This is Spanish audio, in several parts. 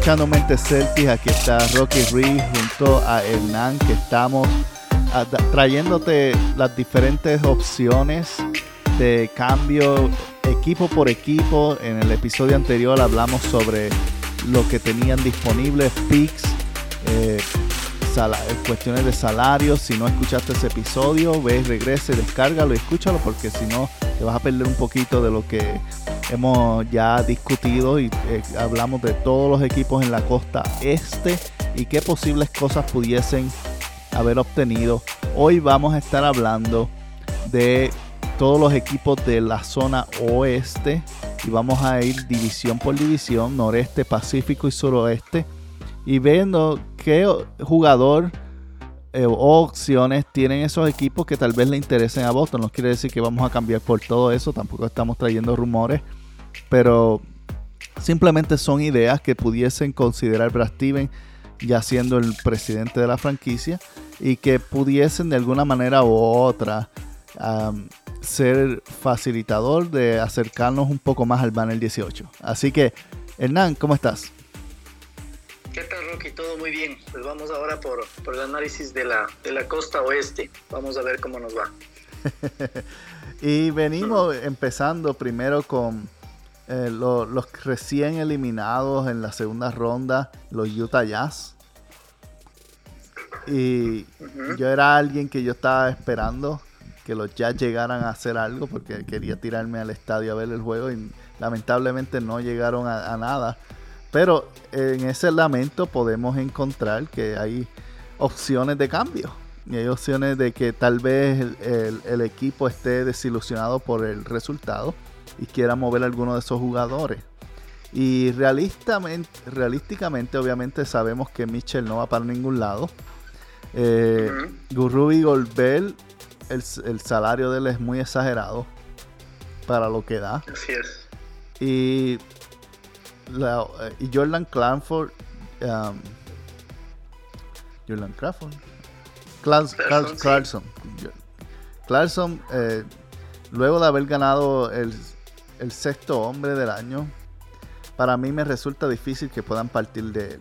escuchando Mente Celtics, aquí está Rocky Reed junto a Hernán, que estamos a- da- trayéndote las diferentes opciones de cambio equipo por equipo. En el episodio anterior hablamos sobre lo que tenían disponibles, picks, eh, eh, cuestiones de salario. Si no escuchaste ese episodio, ve, regrese, descárgalo y escúchalo porque si no te vas a perder un poquito de lo que hemos ya discutido y eh, hablamos de todos los equipos en la costa este y qué posibles cosas pudiesen haber obtenido. Hoy vamos a estar hablando de todos los equipos de la zona oeste y vamos a ir división por división, noreste, pacífico y suroeste y viendo qué jugador eh, opciones tienen esos equipos que tal vez le interesen a Boston. No quiere decir que vamos a cambiar por todo eso, tampoco estamos trayendo rumores, pero simplemente son ideas que pudiesen considerar Brad Steven ya siendo el presidente de la franquicia y que pudiesen de alguna manera u otra ser facilitador de acercarnos un poco más al banner 18. Así que, Hernán, ¿cómo estás? ¿Qué tal, Rocky? Todo muy bien. Pues vamos ahora por, por el análisis de la, de la costa oeste. Vamos a ver cómo nos va. Y venimos empezando primero con eh, lo- los recién eliminados en la segunda ronda, los Utah Jazz. Y yo era alguien que yo estaba esperando que los Jazz llegaran a hacer algo porque quería tirarme al estadio a ver el juego y lamentablemente no llegaron a, a nada. Pero en ese lamento podemos encontrar que hay opciones de cambio. Y hay opciones de que tal vez el, el- el equipo esté desilusionado por el resultado y quiera mover a alguno de esos jugadores. Y realistamente, realísticamente, obviamente, sabemos que Mitchell no va para ningún lado. Eh, Gurrubi Golbel, el, el salario de él es muy exagerado para lo que da. Así es. Y, la- eh, y Jordan Clanford. um, Jordan Crawford. Clarkson. Clarkson, sí. Clarkson. Clarkson, eh, luego de haber ganado el, el sexto hombre del año, para mí me resulta difícil que puedan partir de él.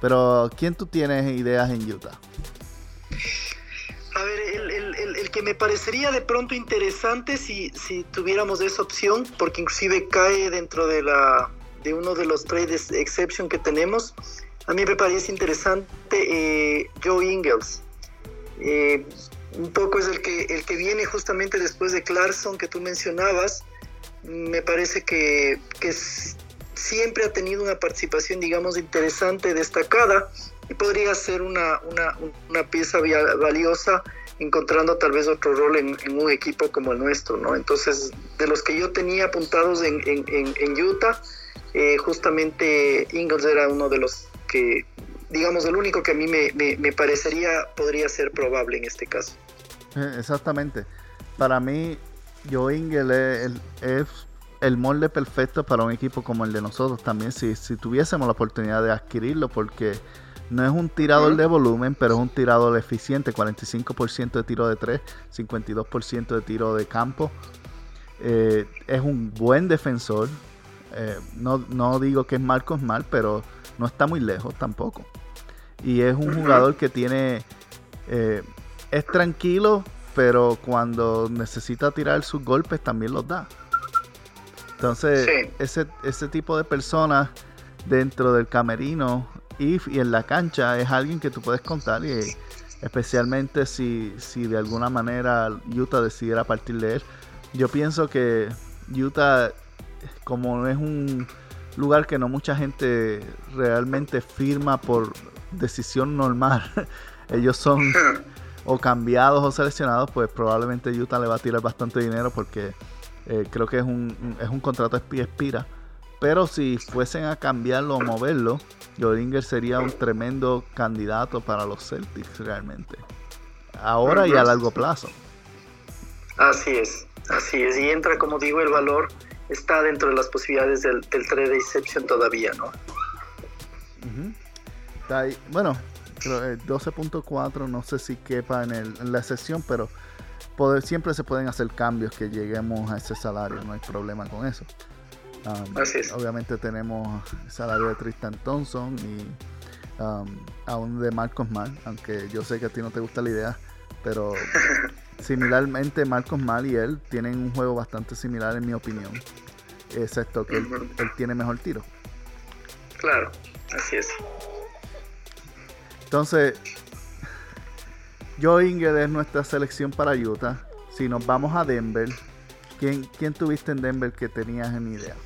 Pero, ¿quién tú tienes ideas en Utah? A ver, el, el- el- el que me parecería de pronto interesante si, si tuviéramos esa opción, porque inclusive cae dentro de la de uno de los trades exception que tenemos, a mí me parece interesante eh, Joe Ingles. Eh, un poco es el que, el que viene justamente después de Clarkson que tú mencionabas. Me parece que, que siempre ha tenido una participación, digamos, interesante, destacada, y podría ser una, una, una pieza valiosa encontrando tal vez otro rol en, un equipo como el nuestro, ¿no? Entonces, de los que yo tenía apuntados en, en, en- en Utah, eh, justamente Ingles era uno de los que, digamos, el único que a mí me, me- me parecería podría ser probable en este caso. Eh, Exactamente. Para mí, Joe Ingles es el, es el molde perfecto para un equipo como el de nosotros también, si, si tuviésemos la oportunidad de adquirirlo, porque no es un tirador de volumen, pero es un tirador eficiente, 45% de tiro de 3, 52% de tiro de campo. Eh, es un buen defensor. Eh, no, no digo que es Marcos mal, pero no está muy lejos tampoco. Y es un jugador que tiene... eh, es tranquilo, pero cuando necesita tirar sus golpes también los da. Entonces, Sí. ese, ese tipo de personas dentro del camerino y, y en la cancha es alguien que tú puedes contar y especialmente si, si de alguna manera Utah decidiera partir de él. Yo pienso que Utah, como es un lugar que no mucha gente realmente firma por decisión normal, ellos son o cambiados o seleccionados, pues probablemente Utah le va a tirar bastante dinero porque eh, creo que es un, es un contrato expira. Pero si fuesen a cambiarlo o moverlo, Jodinger sería un tremendo candidato para los Celtics realmente. Ahora y a largo plazo. Así es, así es. Y entra, como digo, el valor está dentro de las posibilidades del, del trade exception todavía, ¿no? Está ahí. Bueno, 12.4, no sé si quepa en, el, en la sesión, pero poder, siempre se pueden hacer cambios que lleguemos a ese salario, no hay problema con eso. Um, Así es. Obviamente tenemos el salario de Tristan Thompson y um, aún de Marcos Mal, aunque yo sé que a ti no te gusta la idea, pero similarmente Marcos Mal y él tienen un juego bastante similar en mi opinión, excepto que él, él tiene mejor tiro. Claro, así es. Entonces, Joe Inged es nuestra selección para Utah. Si nos vamos a Denver, ¿quién, quién tuviste en Denver que tenías en idea?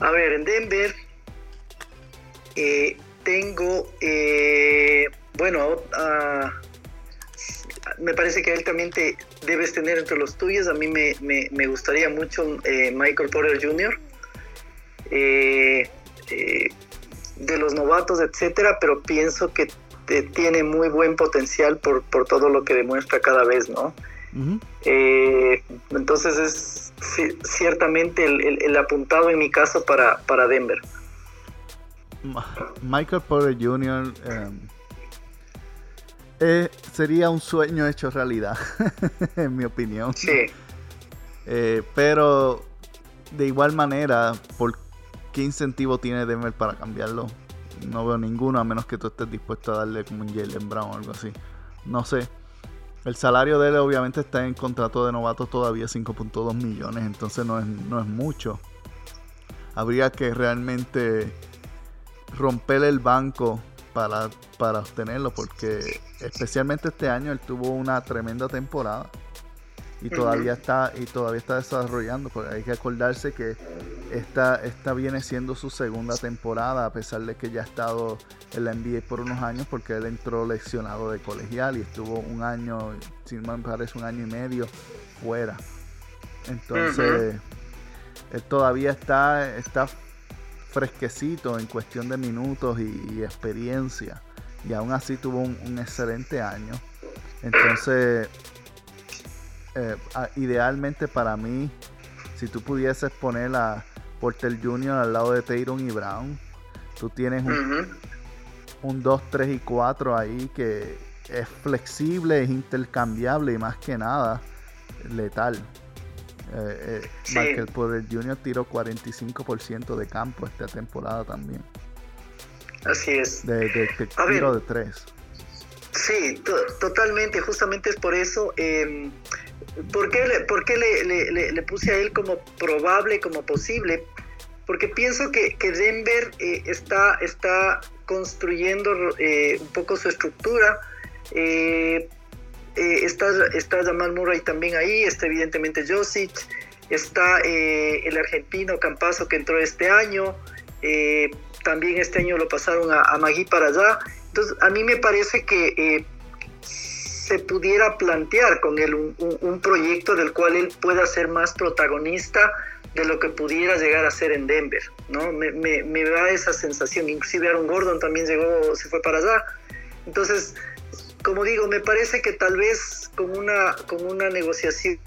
A ver, en Denver eh, tengo, eh, bueno, me parece que él también te debes tener entre los tuyos. A mí me, me- me gustaría mucho eh, Michael Porter Jr. eh, eh, de los novatos, etcétera, pero pienso que te- tiene muy buen potencial por, por todo lo que demuestra cada vez, ¿no? Eh, entonces es ci- ciertamente el, el- el apuntado en mi caso para, para Denver. Michael Porter Jr. em, eh, sería un sueño hecho realidad, en mi opinión. Sí, Eh, pero de igual manera, ¿por qué incentivo tiene Denver para cambiarlo? No veo ninguno, a menos que tú estés dispuesto a darle como un Jalen Brown o algo así. No sé. El salario de él obviamente está en contrato de novato todavía 5.2 millones, entonces no es, no es mucho. Habría que realmente romper el banco para, para obtenerlo, porque especialmente este año él tuvo una tremenda temporada y todavía está y todavía está desarrollando porque hay que acordarse que esta, esta viene siendo su segunda temporada a pesar de que ya ha estado en la NBA por unos años porque él entró lesionado de colegial y estuvo un año si no me parece un año y medio fuera. Entonces él todavía está está fresquecito en cuestión de minutos y, y experiencia y aún así tuvo un, un excelente año. Entonces eh, ah, idealmente para mí, si tú pudieses poner a Porter Jr. al lado de Tatum y Brown, tú tienes un, ujú, un 2, 3 y 4 ahí que es flexible, es intercambiable y más que nada letal. Eh, eh, Sí. Michael Porter Jr. tiró 45% de campo esta temporada también, así es. de, de- de ver. tiro de 3. Sí, to- totalmente, justamente es por eso. eh, ¿Por qué, le, por qué le, le- puse a él como probable, como posible? Porque pienso que, que Denver eh, está, está construyendo eh, un poco su estructura. eh, está, está Jamal Murray también ahí, está evidentemente Josic, está el argentino Campazo que entró este año, también este año lo pasaron a Magui para allá. Entonces, a mí me parece que eh, se pudiera plantear con él un, un- un proyecto del cual él pueda ser más protagonista de lo que pudiera llegar a ser en Denver, ¿no? Me, me- me da esa sensación, inclusive Aaron Gordon también llegó, se fue para allá. Entonces, como digo, me parece que tal vez con una, con una negociación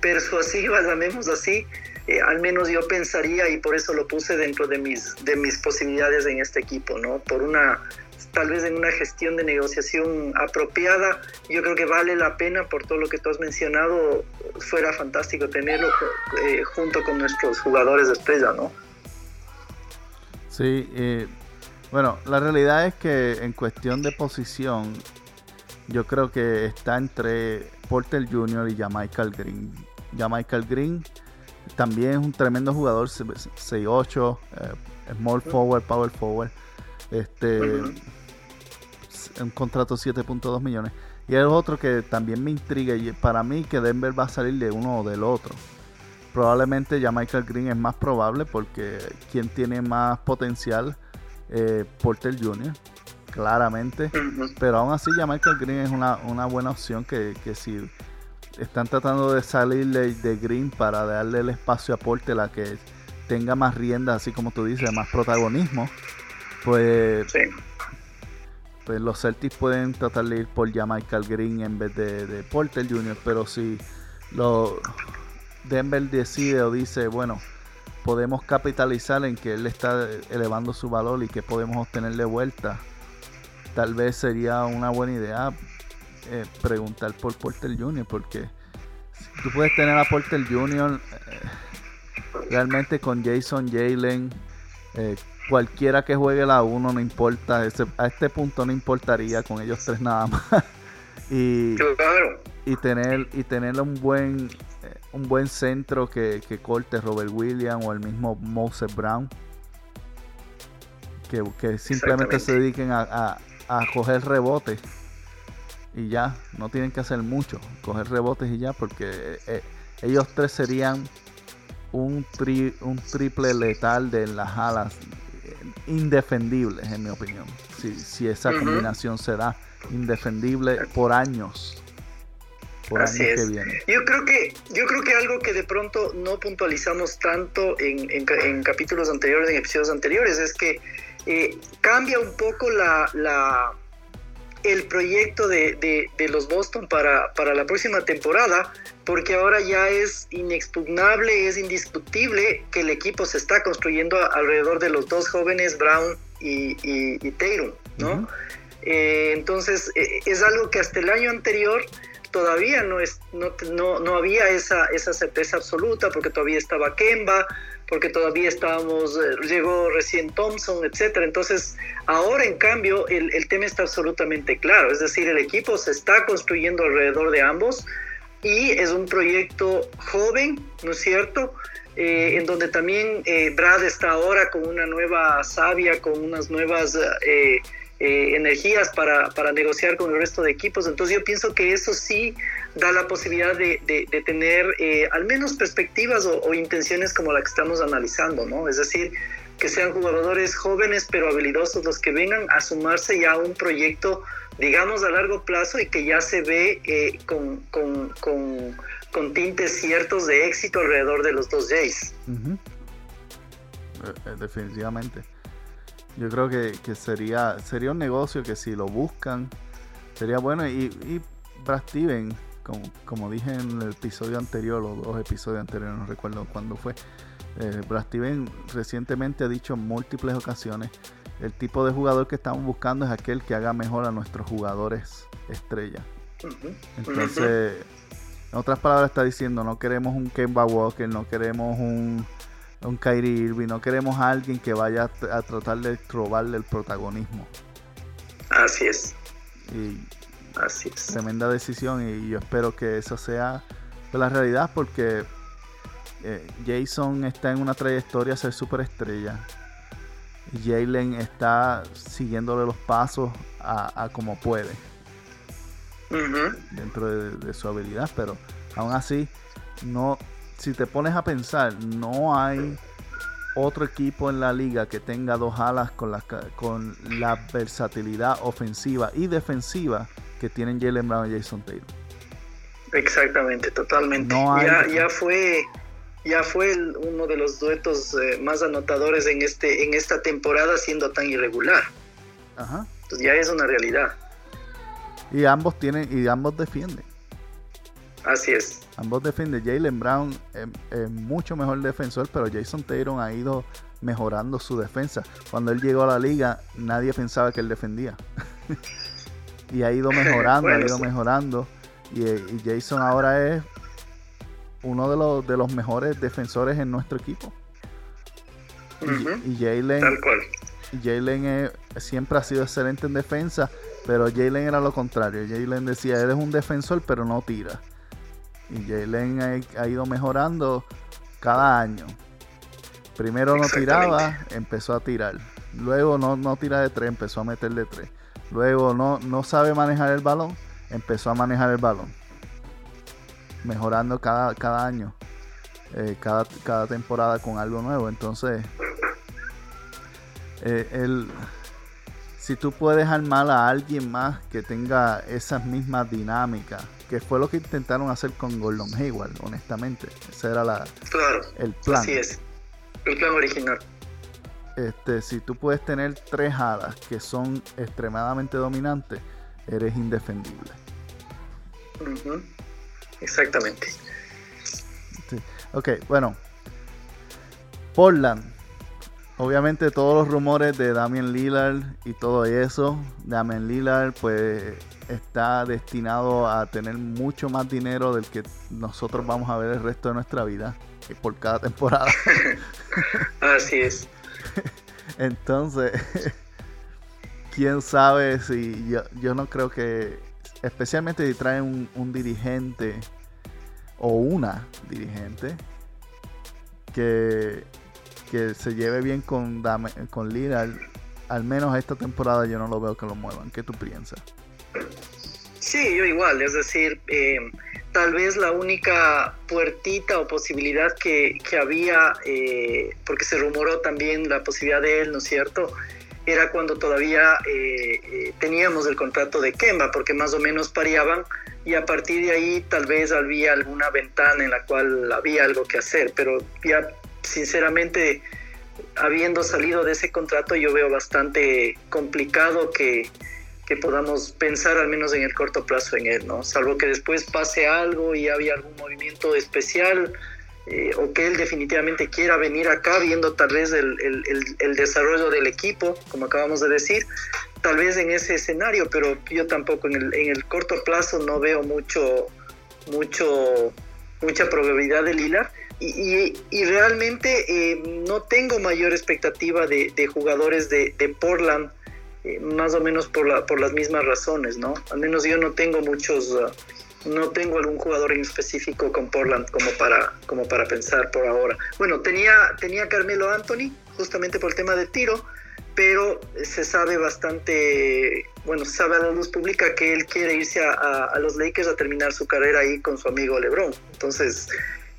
persuasiva, llamemos así, eh, al menos yo pensaría y por eso lo puse dentro de mis, de mis posibilidades en este equipo, ¿no? Por una, tal vez en una gestión de negociación apropiada, yo creo que vale la pena por todo lo que tú has mencionado, fuera fantástico tenerlo eh, junto con nuestros jugadores de estrella, ¿no? Sí, eh, bueno, la realidad es que en cuestión de posición, yo creo que está entre Porter Jr. y Michael Green. Michael Green también es un tremendo jugador, 6'8, eh, small forward, power forward. Este. Un contrato 7.2 millones. Y el otro que también me intriga, y para mí que Denver va a salir de uno o del otro. Probablemente ya Michael Green es más probable porque quien tiene más potencial, eh, Porter Jr., claramente. Pero aún así ya Michael Green es una, una buena opción que, que si están tratando de salir de, de Green para darle el espacio a Porter a que tenga más rienda, así como tú dices, más protagonismo, pues Sí. Pues los Celtics pueden tratar de ir por Michael Green en vez de, de Porter Jr. Pero si lo Denver decide o dice, bueno, podemos capitalizar en que él está elevando su valor y que podemos obtener de vuelta, tal vez sería una buena idea eh, preguntar por Porter Jr. porque tú puedes tener a Porter Jr. Eh, realmente con Jason Jalen, eh, cualquiera que juegue la 1 no importa, a este punto no importaría con ellos tres nada más. y, y tener y tener un buen un buen centro que, corte Robert Williams o el mismo Moses Brown. Que, simplemente se dediquen a, coger rebotes y ya, no tienen que hacer mucho, coger rebotes y ya, porque eh, ellos tres serían un, un triple letal de las alas eh, indefendibles, en mi opinión. Si, si esa combinación se da, indefendible por años. Así es. Yo creo que yo creo que algo que de pronto no puntualizamos tanto en, capítulos anteriores, en episodios anteriores, es que eh, cambia un poco la, la el proyecto de, los Boston para, para la próxima temporada, porque ahora ya es inexpugnable, es indiscutible que el equipo se está construyendo alrededor de los dos jóvenes Brown y, y, Tatum, ¿no? Eh, entonces, eh, es algo que hasta el año anterior todavía no, es, no, no, no había esa, esa certeza absoluta porque todavía estaba Kemba, porque todavía estábamos, eh, llegó recién Thompson, etcétera. Entonces, ahora en cambio, el, el, tema está absolutamente claro, es decir, el equipo se está construyendo alrededor de ambos y es un proyecto joven, ¿no es cierto? Eh, en donde también eh, Brad está ahora con una nueva savia, con unas nuevas eh, energías para, para, negociar con el resto de equipos. Entonces yo pienso que eso sí da la posibilidad de, de, tener eh, al menos perspectivas o, intenciones como la que estamos analizando, ¿no? Es decir, que sean jugadores jóvenes pero habilidosos los que vengan a sumarse ya a un proyecto, digamos, a largo plazo y que ya se ve eh, con, con, con, con, tintes ciertos de éxito alrededor de los dos Jays. Definitivamente. Yo creo que, sería sería un negocio que si lo buscan sería bueno. Y, y Brad Steven, como, como dije en el episodio anterior, los dos episodios anteriores, no recuerdo cuándo fue. Eh, Brad Steven recientemente ha dicho en múltiples ocasiones el tipo de jugador que estamos buscando es aquel que haga mejor a nuestros jugadores estrella. Entonces, en otras palabras está diciendo, no queremos un Kemba Walker, no queremos un un Kyrie Irving, no queremos a alguien que vaya a, tratar de robarle el protagonismo. Así es. Y Así es. Tremenda decisión y yo espero que eso sea la realidad porque eh, Jason está en una trayectoria a ser superestrella. Y Jalen está siguiéndole los pasos a, como puede. Dentro de, de su habilidad, pero aún así no si te pones a pensar, no hay otro equipo en la liga que tenga dos alas con la, con la versatilidad ofensiva y defensiva que tienen Jalen Brown y Jason Taylor. Exactamente, totalmente. ya, fue ya fue uno de los duetos eh, más anotadores en este en esta temporada siendo tan irregular. Ajá. Entonces ya es una realidad. Y ambos tienen y ambos defienden. Así es. Ambos defienden. Jalen Brown es, mucho mejor defensor, pero Jason Taylor ha ido mejorando su defensa. Cuando él llegó a la liga, nadie pensaba que él defendía. y ha ido mejorando, ha ido mejorando. Y, Jason ahora es uno de los, de los mejores defensores en nuestro equipo. Y, Jalen. Jalen siempre ha sido excelente en defensa, pero Jalen era lo contrario. Jalen decía, él es un defensor, pero no tira. Y Jalen ha, ido mejorando cada año. Primero no tiraba, empezó a tirar. Luego no, no tira de tres, empezó a meter de tres. Luego no, no sabe manejar el balón, empezó a manejar el balón. Mejorando cada, cada año, eh, cada, cada temporada con algo nuevo. Entonces, eh, el, si tú puedes armar a alguien más que tenga esas mismas dinámicas que fue lo que intentaron hacer con Gordon Hayward, honestamente. Ese era la, el plan. Así es, el plan original. Este, si tú puedes tener tres alas que son extremadamente dominantes, eres indefendible. Exactamente. Ok, bueno. Portland. Obviamente todos los rumores de Damian Lillard y todo eso. Damian Lillard pues está destinado a tener mucho más dinero del que nosotros vamos a ver el resto de nuestra vida por cada temporada. Así es. Entonces, quién sabe si yo, yo no creo que, especialmente si traen un, dirigente o una dirigente que, que se lleve bien con, con Lillard, al menos esta temporada yo no lo veo que lo muevan. ¿Qué tú piensas? Sí, yo igual, es decir, eh, tal vez la única puertita o posibilidad que, había, eh, porque se rumoró también la posibilidad de él, ¿no es cierto? Era cuando todavía eh, teníamos el contrato de Kemba, porque más o menos pareaban y a partir de ahí tal vez había alguna ventana en la cual había algo que hacer, pero ya sinceramente habiendo salido de ese contrato yo veo bastante complicado que que podamos pensar al menos en el corto plazo en él, ¿no? Salvo que después pase algo y había algún movimiento especial eh, o que él definitivamente quiera venir acá viendo tal vez el, el, desarrollo del equipo, como acabamos de decir, tal vez en ese escenario, pero yo tampoco en el, en el corto plazo no veo mucho, mucho, mucha probabilidad de Lillard. Y, y, realmente eh, no tengo mayor expectativa de, de jugadores de, de Portland eh, más o menos por, la, por las mismas razones, ¿no? Al menos yo no tengo muchos, uh, no tengo algún jugador en específico con Portland como para, como para pensar por ahora. Bueno, tenía, tenía Carmelo Anthony, justamente por el tema del tiro, pero se sabe bastante, bueno, se sabe a la luz pública que él quiere irse a, a, los Lakers a terminar su carrera ahí con su amigo LeBron. Entonces,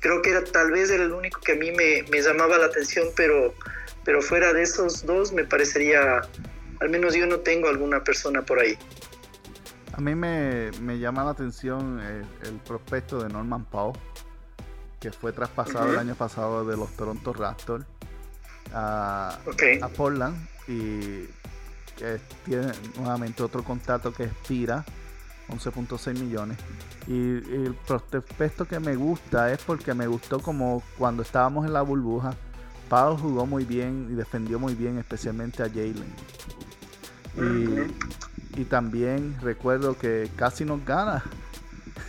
creo que era, tal vez era el único que a mí me, me llamaba la atención, pero, pero fuera de esos dos me parecería al menos yo no tengo alguna persona por ahí. A mí me, llama la atención el, prospecto de Norman Powell, que fue traspasado el año pasado de los Toronto Raptors a, Portland y que tiene nuevamente otro contrato que expira 11.6 millones. Y, el prospecto que me gusta es porque me gustó como cuando estábamos en la burbuja. Powell jugó muy bien y defendió muy bien, especialmente a Jalen. Y, también recuerdo que casi nos gana.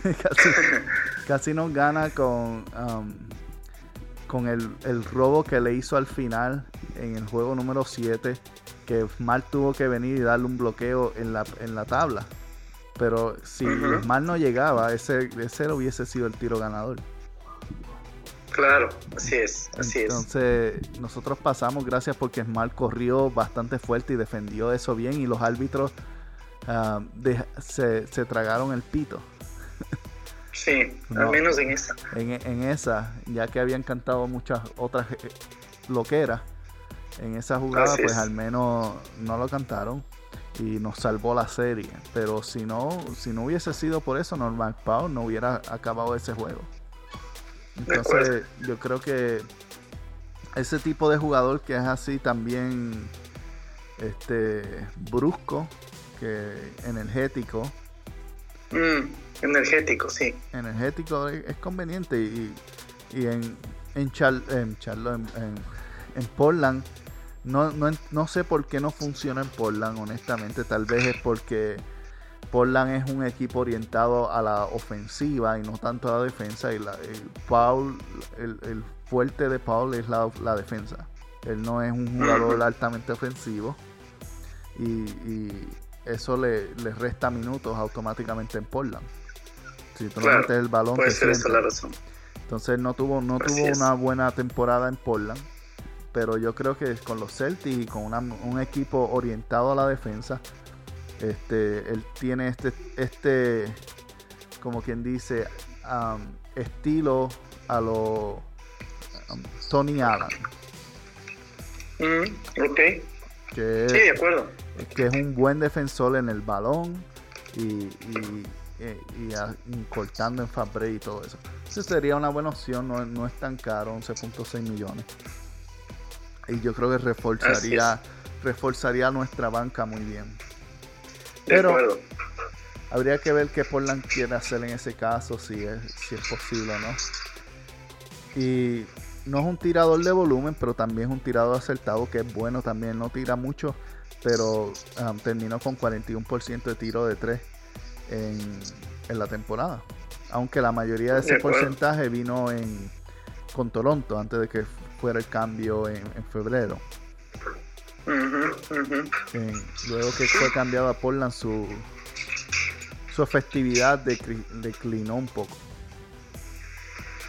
casi, nos gana con, um, con el, robo que le hizo al final en el juego número 7. Que Mal tuvo que venir y darle un bloqueo en la, en la tabla. Pero si Mal no llegaba, ese, ese hubiese sido el tiro ganador. Claro, así es, así Entonces, nosotros pasamos gracias porque Smart corrió bastante fuerte y defendió eso bien y los árbitros ah, se, tragaron el pito. Sí, al menos en esa. En, esa, ya que habían cantado muchas otras eh, loqueras, en esa jugada pues al menos no lo cantaron y nos salvó la serie. Pero si no, si no hubiese sido por eso, Norman Powell no hubiera acabado ese juego. Entonces, yo creo que ese tipo de jugador que es así también este brusco, que energético. Mm, energético, sí. Energético es, conveniente y, y en, en, en, en, Portland no, no, no sé por qué no funciona en Portland, honestamente. Tal vez es porque Portland es un equipo orientado a la ofensiva y no tanto a la defensa. Y, la, el, Paul, el, fuerte de Paul es la, defensa. Él no es un jugador altamente ofensivo. Y, eso le, resta minutos automáticamente en Portland. Si tú no metes el balón, puede ser esa la razón. Entonces no tuvo, no tuvo una buena temporada en Portland. Pero yo creo que con los Celtics y con un equipo orientado a la defensa, este, él tiene este, este, como quien dice, estilo a lo Tony Allen. Mm, ok. Que, sí, de acuerdo. Que es un buen defensor en el balón y, y, cortando en Fabre y todo eso. Esa sería una buena opción, no, es tan caro, 11.6 millones. Y yo creo que reforzaría, reforzaría nuestra banca muy bien. Pero habría que ver qué Portland quiere hacer en ese caso, si es, si es posible o no. Y no es un tirador de volumen, pero también es un tirador acertado que es bueno también. No tira mucho, pero um, terminó con 41% de tiro de 3 en, en, la temporada. Aunque la mayoría de ese porcentaje vino en, con Toronto antes de que fuera el cambio en, en febrero. Luego que fue cambiado a Portland, su, su efectividad declinó un poco.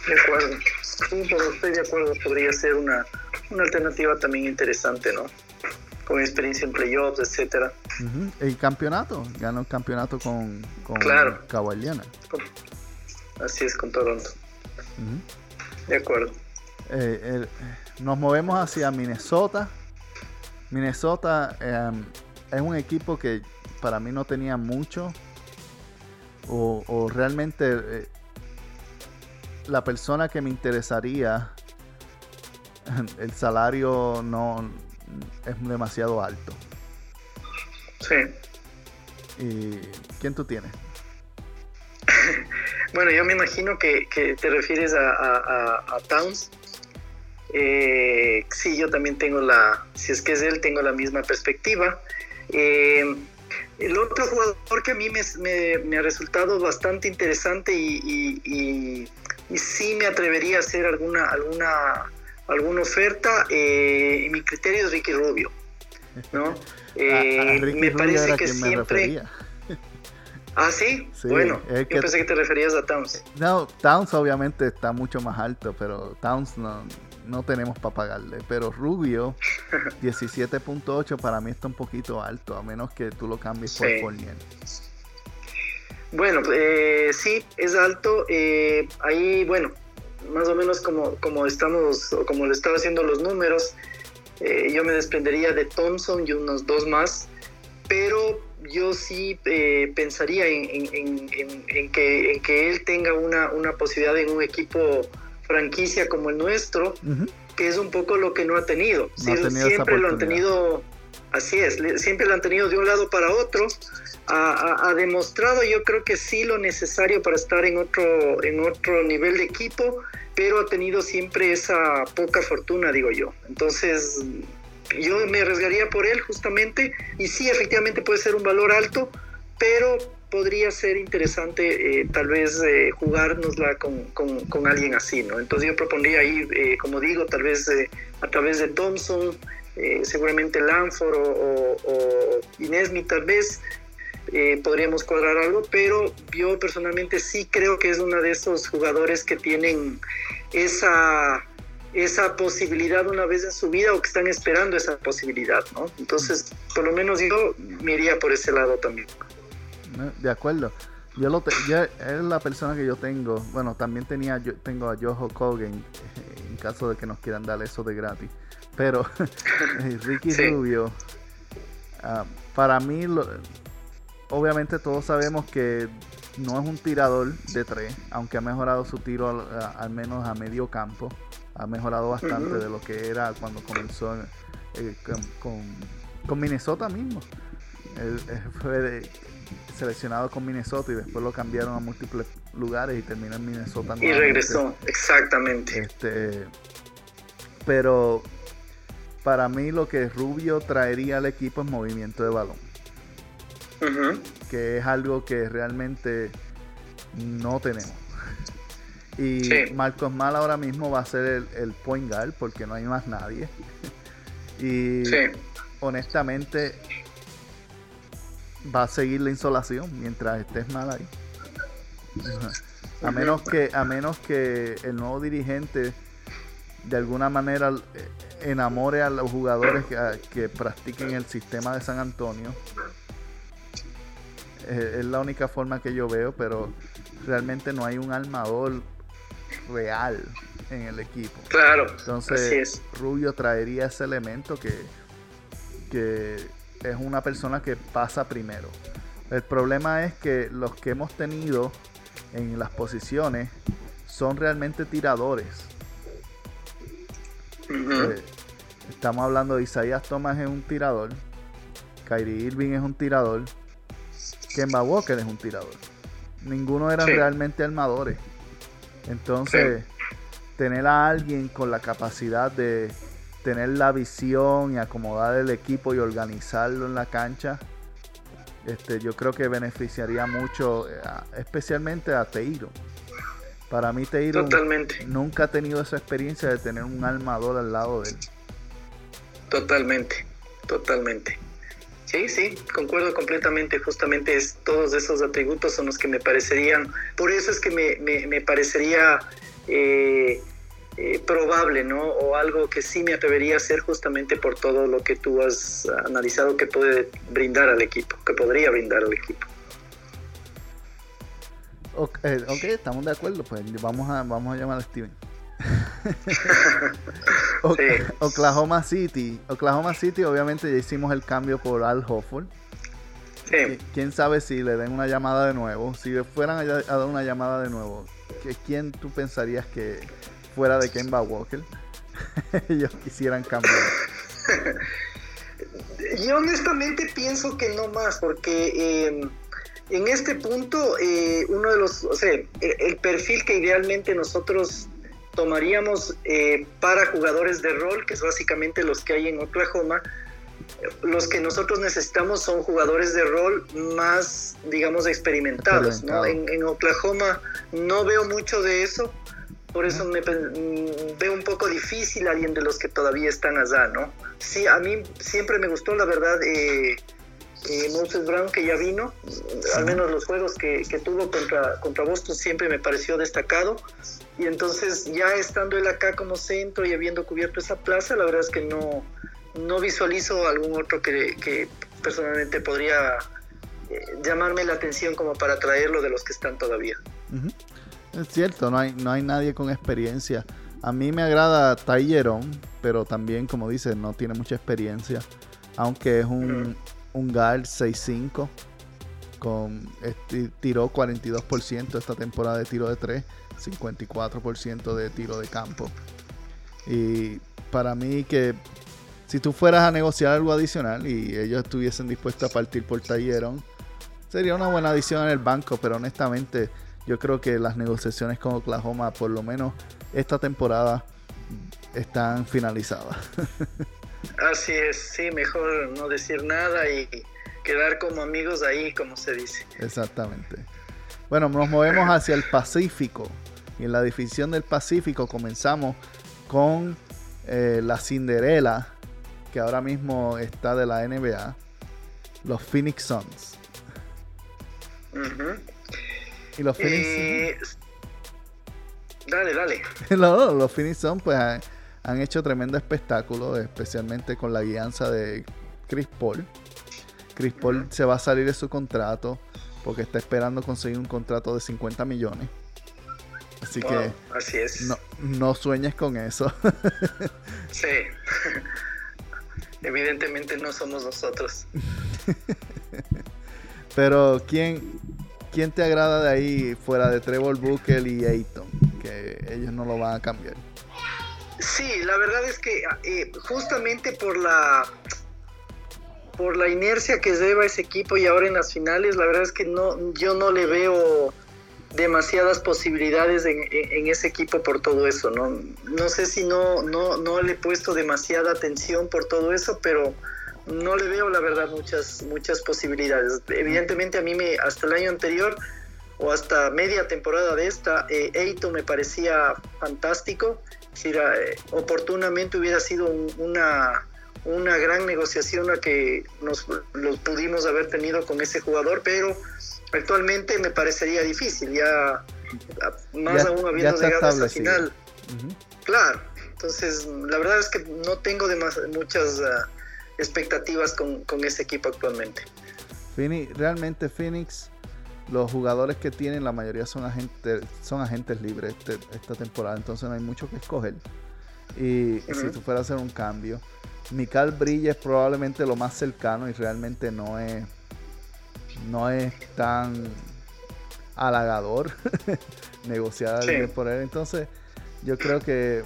De acuerdo. Sí, pero estoy de acuerdo. Podría ser una, una alternativa también interesante, ¿no? Con experiencia en playoffs, etcétera. El campeonato, ganó el campeonato con, con claro. Así es, con Toronto. De acuerdo. Eh, nos movemos hacia Minnesota. Minnesota em, es un equipo que para mí no tenía mucho. O, realmente eh, la persona que me interesaría, el salario no es demasiado alto. Sí. ¿Y quién tú tienes? bueno, yo me imagino que, te refieres a, Towns. Eh, sí, yo también tengo la, si es que es él, tengo la misma perspectiva. Eh, el otro jugador que a mí me, ha resultado bastante interesante y, y sí me atrevería a hacer alguna, alguna, alguna oferta. Eh, mi criterio es Ricky Rubio. ¿no? Eh, me parece que siempre. ah, ¿sí? bueno, yo pensé que te referías a Towns. No, Towns obviamente está mucho más alto, pero Towns no, no tenemos para pagarle. Pero Rubio, 17.8 para mí está un poquito alto, a menos que tú lo cambies por Fournier. Bueno, eh, sí, es alto. Eh, ahí, bueno, más o menos como, como estamos, como le estaba haciendo los números, eh, yo me desprendería de Thompson y unos dos más, pero yo sí eh, pensaría en, que, en que él tenga una, una posibilidad en un equipo franquicia como el nuestro, que es un poco lo que no ha tenido. siempre lo han tenido, así es, siempre lo han tenido de un lado para otro ha, demostrado yo creo que sí lo necesario para estar en otro, en otro nivel de equipo, pero ha tenido siempre esa poca fortuna, digo yo. Entonces, yo me arriesgaría por él justamente, y sí, efectivamente puede ser un valor alto, pero podría ser interesante eh, tal vez eh, jugárnosla con, con, alguien así, ¿no? Entonces yo propondría ahí, eh, como digo, tal vez a través de Thompson, seguramente Lanford o, o, o Inesmi tal vez, eh, podríamos cuadrar algo, pero yo personalmente sí creo que es uno de esos jugadores que tienen esa, esa posibilidad una vez en su vida o que están esperando esa posibilidad, ¿no? Entonces, por lo menos yo me iría por ese lado también. De acuerdo. Yo, lo es la persona que yo tengo. Bueno, también tenía yo tengo a Jojo Kogan eh, en caso de que nos quieran dar eso de gratis. Pero Ricky Rubio, ah, para mí lo, obviamente todos sabemos que no es un tirador de tres, aunque ha mejorado su tiro al, menos a medio campo. Ha mejorado bastante de lo que era cuando comenzó eh, con, Minnesota mismo. Él, fue seleccionado con Minnesota y después lo cambiaron a múltiples lugares y terminó en Minnesota. Y regresó, exactamente. Este, pero para mí lo que Rubio traería al equipo es movimiento de balón que es algo que realmente no tenemos. Y Marcos Mal ahora mismo va a ser el, point guard porque no hay más nadie. y honestamente va a seguir la insolación mientras estés mal ahí. A menos que, a menos que el nuevo dirigente de alguna manera enamore a los jugadores que practiquen el sistema de San Antonio es, la única forma que yo veo, pero realmente no hay un armador real en el equipo. Claro. Entonces, Rubio traería ese elemento que, que es una persona que pasa primero. El problema es que los que hemos tenido en las posiciones son realmente tiradores. Eh, estamos hablando de Isaías Thomas es un tirador, Kyrie Irving es un tirador, Kemba Walker es un tirador. Ninguno eran realmente armadores. Entonces, tener a alguien con la capacidad de tener la visión y acomodar el equipo y organizarlo en la cancha, este, yo creo que beneficiaría mucho, eh, especialmente a Teiro. Para mí Teiro nunca ha tenido esa experiencia de tener un armador al lado de él. Totalmente, totalmente. Sí, sí, concuerdo completamente. Justamente es, todos esos atributos son los que me parecerían, por eso es que me, me, parecería eh, eh, probable, ¿no? O algo que sí me atrevería a hacer justamente por todo lo que tú has analizado que puede brindar al equipo, que podría brindar al equipo. Ok, eh, estamos de acuerdo, pues vamos a, vamos a llamar a Steven. Oklahoma City. Oklahoma City, obviamente ya hicimos el cambio por Al Hofford. Quién sabe si le den una llamada de nuevo. Si fueran a, dar una llamada de nuevo, ¿quién tú pensarías que fuera de Kemba Walker ellos quisieran cambiar? Yo honestamente pienso que no más, porque em, en este punto, eh, uno de los, o sea, el perfil que idealmente nosotros tomaríamos eh, para jugadores de rol, que es básicamente los que hay en Oklahoma. Los que nosotros necesitamos son jugadores de rol más, digamos, experimentados. En, Oklahoma no veo mucho de eso, por eso me mm, veo un poco difícil alguien de los que todavía están allá, ¿no? Sí, a mí siempre me gustó, la verdad, eh, eh, Moses Brown, que ya vino, al menos los juegos que, que, tuvo contra, contra Boston siempre me pareció destacado. Y entonces ya estando él acá como centro y habiendo cubierto esa plaza, la verdad es que no, no visualizo algún otro que, personalmente podría eh, llamarme la atención como para traerlo de los que están todavía. Es cierto, no hay, no hay nadie con experiencia. A mí me agrada Tyron, pero también, como dice, no tiene mucha experiencia. Aunque es un, un guard 6'5 con tiró 42% esta temporada de tiro de 3 54% de tiro de campo. Y para mí que si tú fueras a negociar algo adicional y ellos estuviesen dispuestos a partir por Talleron, sería una buena adición en el banco, pero honestamente yo creo que las negociaciones con Oklahoma, por lo menos esta temporada, están finalizadas. Así es, sí, mejor no decir nada y quedar como amigos ahí, como se dice. Exactamente. Bueno, nos movemos hacia el Pacífico. Y en la división del Pacífico comenzamos con eh, la Cinderela, que ahora mismo está de la NBA, los Phoenix Suns. Y los Phoenix eh, Dale, dale. los, Phoenix Suns pues han, hecho tremendo espectáculo, especialmente con la guianza de Chris Paul. Chris Paul se va a salir de su contrato porque está esperando conseguir un contrato de 50 millones. Así que así es. No, no sueñes con eso. sí. Evidentemente no somos nosotros. Pero ¿quién, ¿quién te agrada de ahí fuera de Trevor Booker y Ayton? Que ellos no lo van a cambiar. Sí, la verdad es que eh, justamente por la por la inercia que lleva ese equipo y ahora en las finales, la verdad es que no, yo no le veo demasiadas posibilidades en, ese equipo por todo eso, ¿no? No sé si no, no, no le he puesto demasiada atención por todo eso, pero no le veo la verdad muchas, muchas posibilidades. Evidentemente a mí me, hasta el año anterior o hasta media temporada de esta, eh, Eito me parecía fantástico. Si eh, oportunamente hubiera sido una una gran negociación a que nos los pudimos haber tenido con ese jugador, pero actualmente me parecería difícil, ya más aún habiendo llegado a esta final. Claro, entonces la verdad es que no tengo muchas ah, expectativas con, con, ese equipo actualmente. realmente Phoenix, los jugadores que tienen, la mayoría son agentes, son agentes libres este, esta temporada, entonces no hay mucho que escoger. Y si tú fueras a hacer un cambio, Mikal Brilla es probablemente lo más cercano y realmente no es no es tan halagador negociar por él. Entonces, yo creo que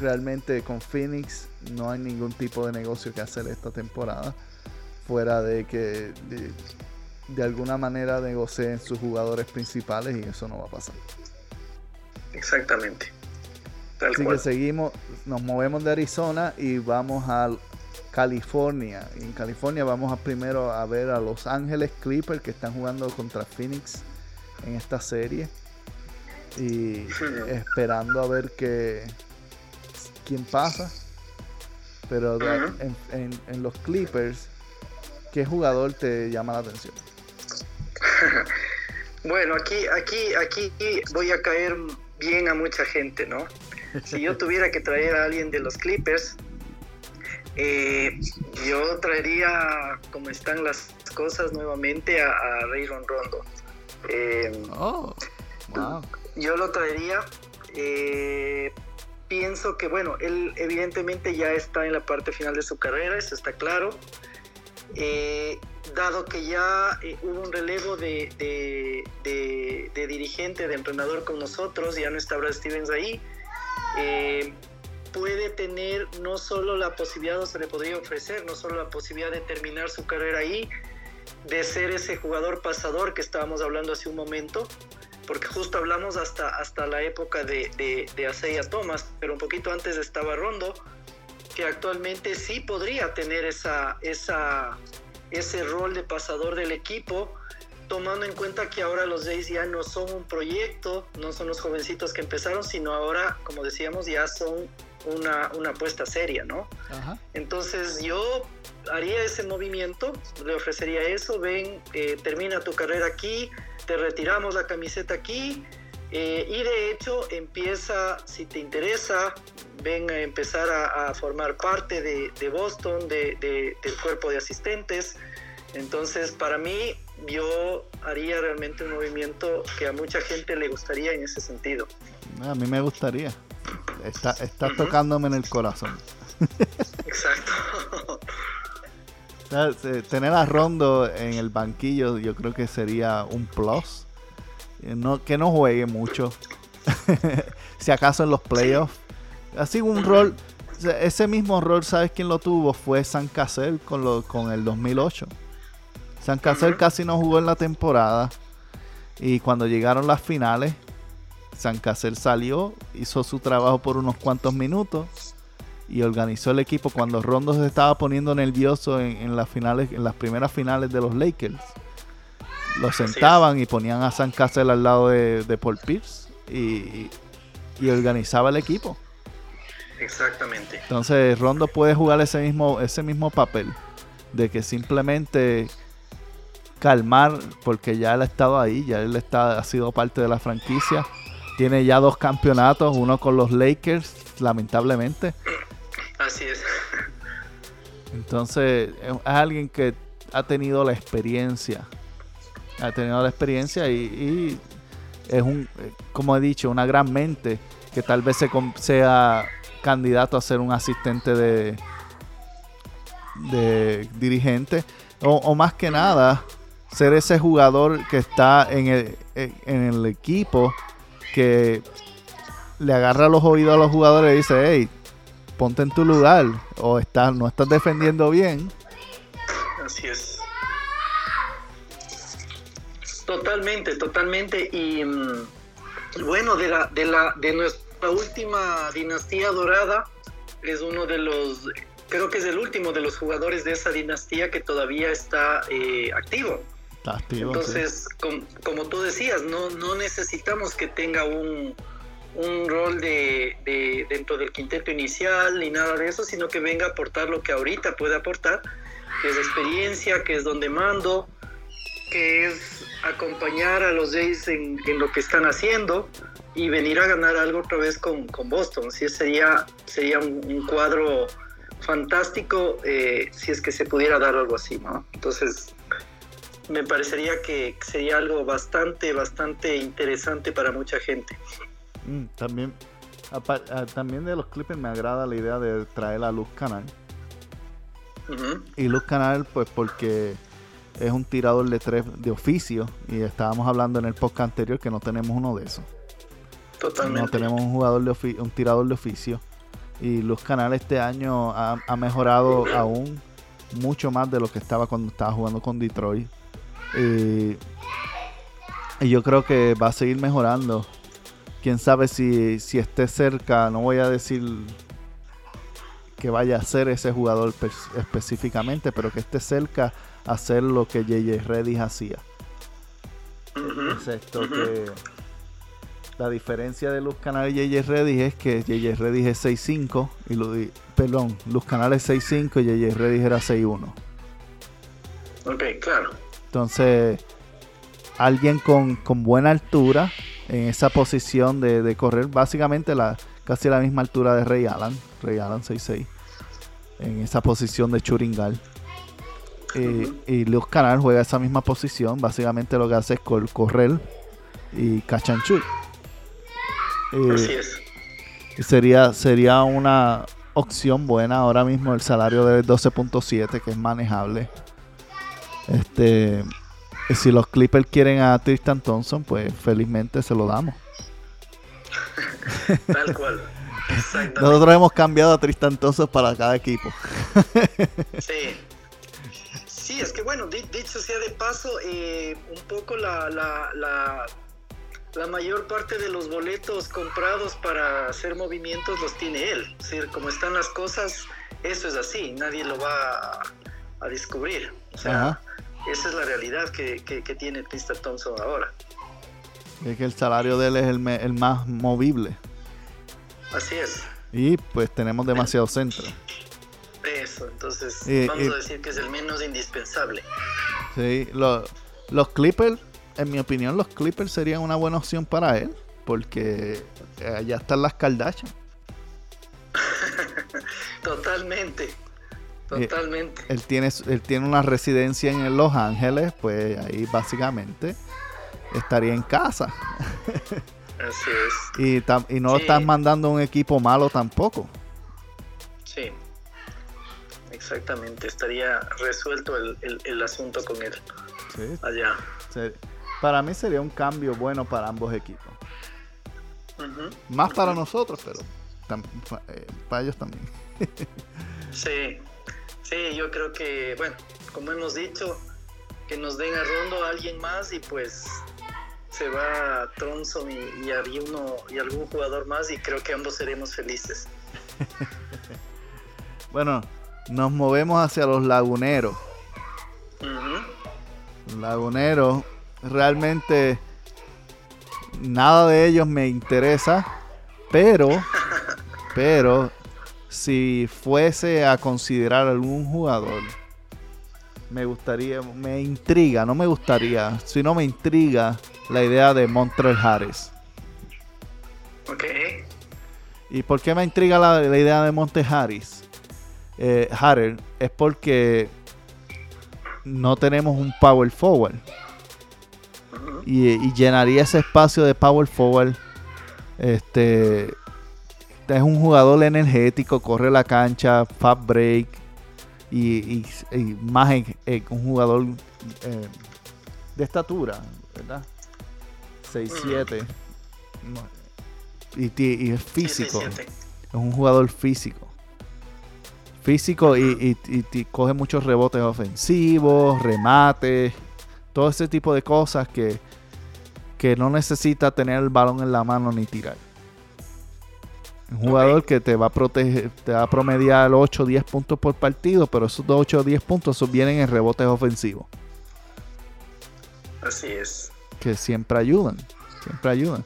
realmente con Phoenix no hay ningún tipo de negocio que hacer esta temporada. Fuera de que de, de alguna manera negocien sus jugadores principales y eso no va a pasar. Exactamente. Así que seguimos, nos movemos de Arizona y vamos a California. en California vamos a primero a ver a Los Ángeles Clippers que están jugando contra Phoenix en esta serie. Y esperando a ver que, quién pasa. Pero en, los Clippers, ¿qué jugador te llama la atención? bueno, aquí, aquí, aquí voy a caer bien a mucha gente, ¿no? Si yo tuviera que traer a alguien de los Clippers, eh, yo traería como están las cosas nuevamente a, a Rondo. Eh, oh, yo lo traería. Eh, pienso que, bueno, él evidentemente ya está en la parte final de su carrera, eso está claro. dado que ya hubo un relevo de, de, dirigente, de entrenador con nosotros, ya no está Brad Stevens ahí puede tener no solo la posibilidad, o se le podría ofrecer, no solo la posibilidad de terminar su carrera ahí, de ser ese jugador pasador que estábamos hablando hace un momento, porque justo hablamos hasta, hasta la época de, de, de Thomas, pero un poquito antes estaba Rondo, que actualmente sí podría tener esa, esa, ese rol de pasador del equipo, tomando en cuenta que ahora los Jays ya no son un proyecto, no son los jovencitos que empezaron, sino ahora, como decíamos, ya son una, una apuesta seria, ¿no? Entonces yo haría ese movimiento, le ofrecería eso, ven, eh, termina tu carrera aquí, te retiramos la camiseta aquí, eh, y de hecho empieza, si te interesa, ven a empezar a, formar parte de, Boston, de, del cuerpo de asistentes. Entonces, para mí, yo haría realmente un movimiento que a mucha gente le gustaría en ese sentido. A mí me gustaría. Está, tocándome en el corazón. Exacto. tener a Rondo en el banquillo yo creo que sería un plus. Eh, no, que no juegue mucho. si acaso en los playoffs. Así un rol. Ese mismo rol, ¿sabes quién lo tuvo? Fue San Cassell con, lo, con el 2008. San Cassell casi no jugó en la temporada. Y cuando llegaron las finales, San Cassel salió, hizo su trabajo por unos cuantos minutos y organizó el equipo cuando Rondo se estaba poniendo nervioso en, las finales, en las primeras finales de los Lakers. Lo sentaban y ponían a San Cassel al lado de, Paul Pierce y, organizaba el equipo. Exactamente. Entonces Rondo puede jugar ese mismo, ese mismo papel de que simplemente calmar, porque ya él ha estado ahí, ya él está, ha sido parte de la franquicia tiene ya dos campeonatos, uno con los Lakers, lamentablemente. Así es. Entonces, es alguien que ha tenido la experiencia. Ha tenido la experiencia y, es un, como he dicho, una gran mente que tal vez sea candidato a ser un asistente de, de dirigente. O, más que nada, ser ese jugador que está en el, en el equipo que le agarra los oídos a los jugadores y dice, hey, ponte en tu lugar o estás, no estás defendiendo bien. Así es. Totalmente, totalmente. Y mm, bueno, de la, de la, de nuestra última dinastía dorada, es uno de los, creo que es el último de los jugadores de esa dinastía que todavía está eh, activo. Entonces, como tú decías, no, no necesitamos que tenga un, un rol de, dentro del quinteto inicial ni nada de eso, sino que venga a aportar lo que ahorita puede aportar, que es experiencia, que es donde mando, que es acompañar a los Jays en, lo que están haciendo y venir a ganar algo otra vez con, Boston. Sí, sería, sería un, cuadro fantástico eh, si es que se pudiera dar algo así, ¿no? Entonces, me parecería que sería algo bastante, bastante interesante para mucha gente. Mm, también, también de los Clippers me agrada la idea de traer a Luz Canal. Y Luz Canal, pues porque es un tirador de tres de oficio. Y estábamos hablando en el podcast anterior que no tenemos uno de esos. Totalmente. No tenemos un jugador de un tirador de oficio. Y Luz Canal este año ha, ha mejorado aún mucho más de lo que estaba cuando estaba jugando con Detroit. Y, yo creo que va a seguir mejorando. quién sabe si, si esté cerca, no voy a decir que vaya a ser ese jugador específicamente, pero que esté cerca a hacer lo que JJ Reddish hacía. Excepto que la diferencia de Luz Canal y JJ Reddish es que JJ Reddish es 6'5 y lo, perdón, Luz Canal es 6'5 y JJ Reddish era 6'1. Ok, claro. Entonces, alguien con, buena altura en esa posición de, correr, básicamente la, casi la misma altura de Ray Allen, Ray Allen 6'6, en esa posición de Churingal. Eh, y Luz Canal juega esa misma posición, básicamente lo que hace es correr y cachanchu. Eh, Así es. Sería, sería una opción buena ahora mismo el salario de 12.7 que es manejable este, si los Clippers quieren a Tristan Thompson, pues felizmente se lo damos. Tal cual. Nosotros hemos cambiado a Tristan Thompson para cada equipo. sí. Sí, es que bueno, dicho sea de paso, eh, un poco la, la, la, la, mayor parte de los boletos comprados para hacer movimientos los tiene él. Es decir, como están las cosas, eso es así, nadie lo va a, descubrir. O sea, esa es la realidad que, tiene Tristan Thompson ahora. Es que el salario de él es el, el más movible. Así es. Y pues tenemos demasiado centro. Eso, entonces vamos a decir que es el menos indispensable. Sí, los Clippers, en mi opinión, los Clippers serían una buena opción para él, porque allá están las Kardashian. Totalmente. Totalmente. él, tiene, él tiene una residencia en Los Ángeles, pues ahí básicamente estaría en casa. Así es. Y, y no estás mandando un equipo malo tampoco. Sí, exactamente. Estaría resuelto el, asunto con él. Sí. Allá. Para mí sería un cambio bueno para ambos equipos. Más para nosotros, pero eh, para ellos también. sí, Sí, yo creo que, bueno, como hemos dicho, que nos den a Rondo a alguien más y pues se va a Tronson y, y, uno, y algún jugador más y creo que ambos seremos felices. bueno, nos movemos hacia los laguneros. Laguneros, realmente nada de ellos me interesa, pero, pero si fuese a considerar algún jugador, me gustaría, me intriga, no me gustaría, sino me intriga la idea de Montreal Harris. Ok. ¿Y por qué me intriga la, idea de Monte Harris? Eh, Harris es porque no tenemos un power forward. y, y, llenaría ese espacio de power forward este es un jugador energético, corre la cancha, fast break y, más un jugador eh, de estatura, ¿verdad? 6'7 y, y, es físico. Es un jugador físico. Físico y, y, coge muchos rebotes ofensivos, remates, todo ese tipo de cosas que, que no necesita tener el balón en la mano ni tirar. Un jugador que te va a proteger, te va a promediar 8 o 10 puntos por partido, pero esos 8 o 10 puntos vienen en rebotes ofensivos. Así es. Que siempre ayudan, siempre ayudan.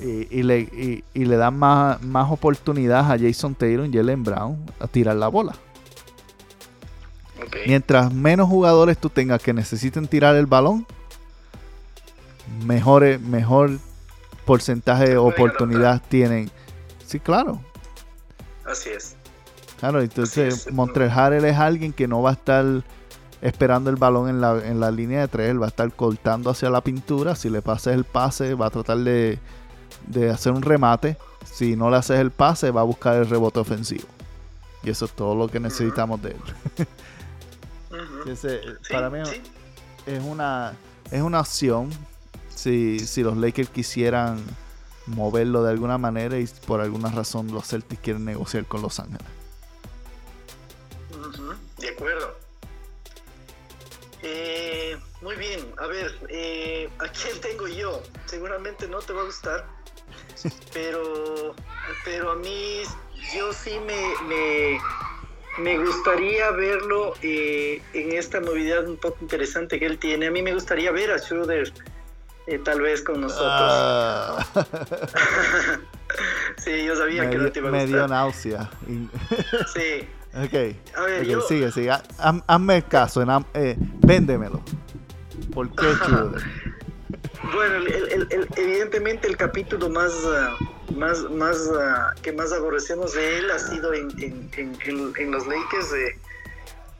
Y, le, y, le dan más, más oportunidad a Jason Taylor y Jalen Brown a tirar la bola. Mientras menos jugadores tú tengas que necesiten tirar el balón, mejor, mejor porcentaje de oportunidad tienen Sí, claro. Así es. Claro, entonces Montreal es alguien que no va a estar esperando el balón en la, en la línea de tres, él va a estar cortando hacia la pintura. Si le pases el pase, va a tratar de, hacer un remate. Si no le haces el pase, va a buscar el rebote ofensivo. Y eso es todo lo que necesitamos de él. para mí es una es una opción si, si los Lakers quisieran moverlo de alguna manera y por alguna razón los Celtics quieren negociar con Los Ángeles. De acuerdo. Eh, muy bien, a ver, eh, ¿a quién tengo yo? Seguramente no te va a gustar. pero, pero a mí, yo sí me, me, me gustaría verlo eh, en esta movilidad un poco interesante que él tiene. A mí me gustaría ver a Schroeder eh, tal vez con nosotros. Ah. sí, yo sabía me, que no te iba a me gustar. dio náusea. Sí. ok, ver, ok, yo- sigue, sigue. Ha- haz- hazme el caso, en am- eh, véndemelo. ¿Por qué Schroeder? Bueno, el- el- el- evidentemente el capítulo más, ah, más, más ah, que más aborrecemos de él ha sido en, en- en- los Lakers. eh,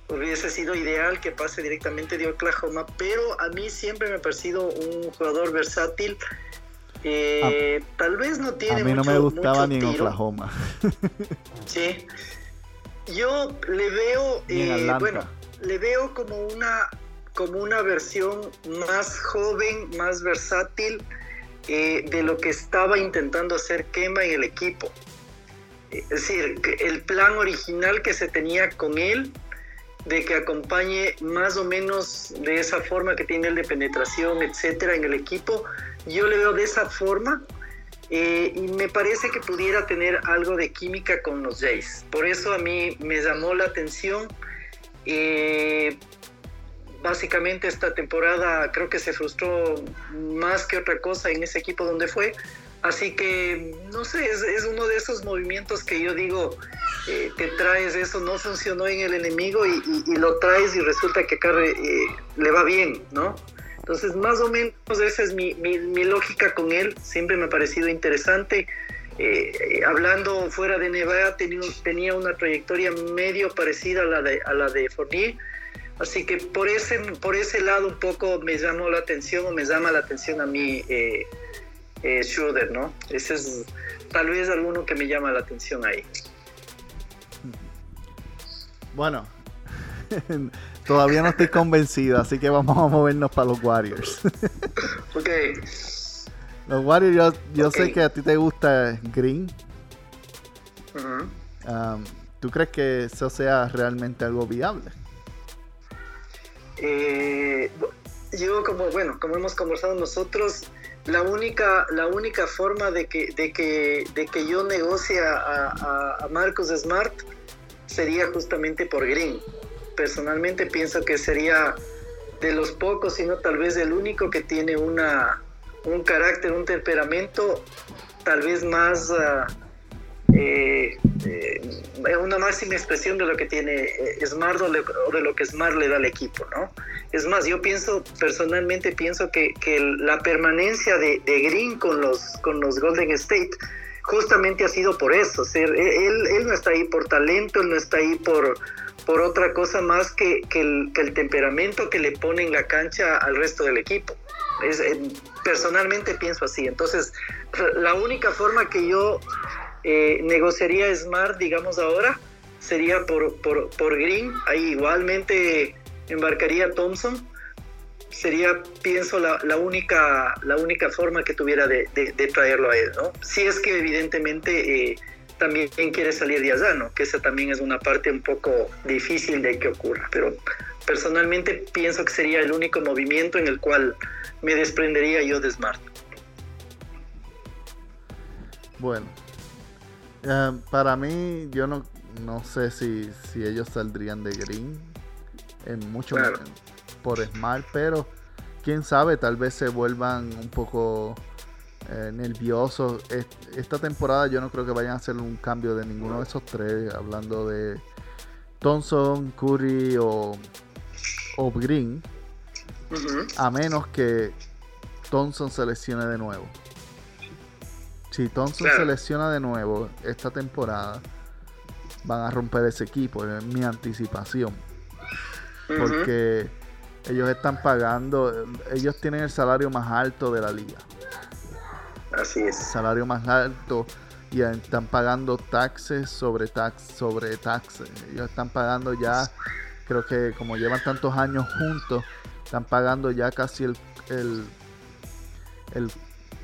hubiese sido ideal que pase directamente de Oklahoma, pero a mí siempre me ha parecido un jugador versátil. Eh, tal vez no tiene A mí no mucho- me gustaba ni en. Oklahoma. Sí. Yo le veo, eh, bueno, le veo como una, como una versión más joven, más versátil eh, de lo que estaba intentando hacer Kemba en el equipo. Es decir, el plan original que se tenía con él, de que acompañe más o menos de esa forma que tiene el de penetración, etcétera, en el equipo, yo le veo de esa forma eh, y me parece que pudiera tener algo de química con los Jays. Por eso a mí me llamó la atención. Eh, básicamente esta temporada creo que se frustró más que otra cosa en ese equipo donde fue. Así que, no sé, es, es uno de esos movimientos que yo digo, eh, que traes eso, no funcionó en el enemigo y, y- y lo traes y resulta que acá eh, le va bien, ¿no? Entonces, más o menos esa es mi, mi- mi lógica con él. Siempre me ha parecido interesante. Eh, hablando fuera de Nevada, tenía, tenía una trayectoria medio parecida a la de, a la de Fournier. Así que por ese, por ese lado un poco me llamó la atención o me llama la atención a mí eh, eh, Schroeder, ¿no? Ese es tal vez alguno que me llama la atención ahí. Bueno, todavía no estoy convencido, así que vamos a movernos para los Warriors. Ok, los Warriors, yo, yo sé que a ti te gusta Green. Um, ¿Tú crees que eso sea realmente algo viable? Eh, yo como bueno como hemos conversado nosotros la única la única forma de que de que de que yo negocie a, a- a Marcus Smart sería justamente por Green personalmente pienso que sería de los pocos sino tal vez el único que tiene una un carácter un temperamento tal vez más ah, eh, eh, una máxima expresión de lo que tiene eh, Smart o, de lo que Smart le da al equipo, ¿no? Es más, yo pienso, personalmente pienso que, que la permanencia de, de Green con los, con los Golden State justamente ha sido por eso. sea, él, no está ahí por talento, él no está ahí por, por otra cosa más que, que el, que el temperamento que le pone en la cancha al resto del equipo. Es, eh, personalmente pienso así. Entonces, la única forma que yo eh, negociaría Smart, digamos ahora, sería por, por, por Green. Ahí igualmente embarcaría Thompson. Sería, pienso, la, la única, la única forma que tuviera de, de- de traerlo a él, ¿no? Si es que evidentemente eh, también quiere salir de allá, ¿no? Que esa también es una parte un poco difícil de que ocurra. Pero personalmente pienso que sería el único movimiento en el cual me desprendería yo de Smart. Bueno, eh, para mí, yo no, no sé si, si ellos saldrían de Green en mucho Claro. Por Smart, pero quién sabe, tal vez se vuelvan un poco eh, nerviosos. Est- Esta temporada yo no creo que vayan a hacer un cambio de ninguno de esos tres, hablando de Thompson, Curry o, o Green, a menos que Thompson se lesione de nuevo. Si Thompson Claro. se lesiona de nuevo esta temporada, van a romper ese equipo, es mi anticipación. Porque ellos están pagando, ellos tienen el salario más alto de la liga. Así es. Salario más alto y están pagando taxes sobre tax sobre taxes. Ellos están pagando ya, creo que como llevan tantos años juntos, están pagando ya casi el, el, el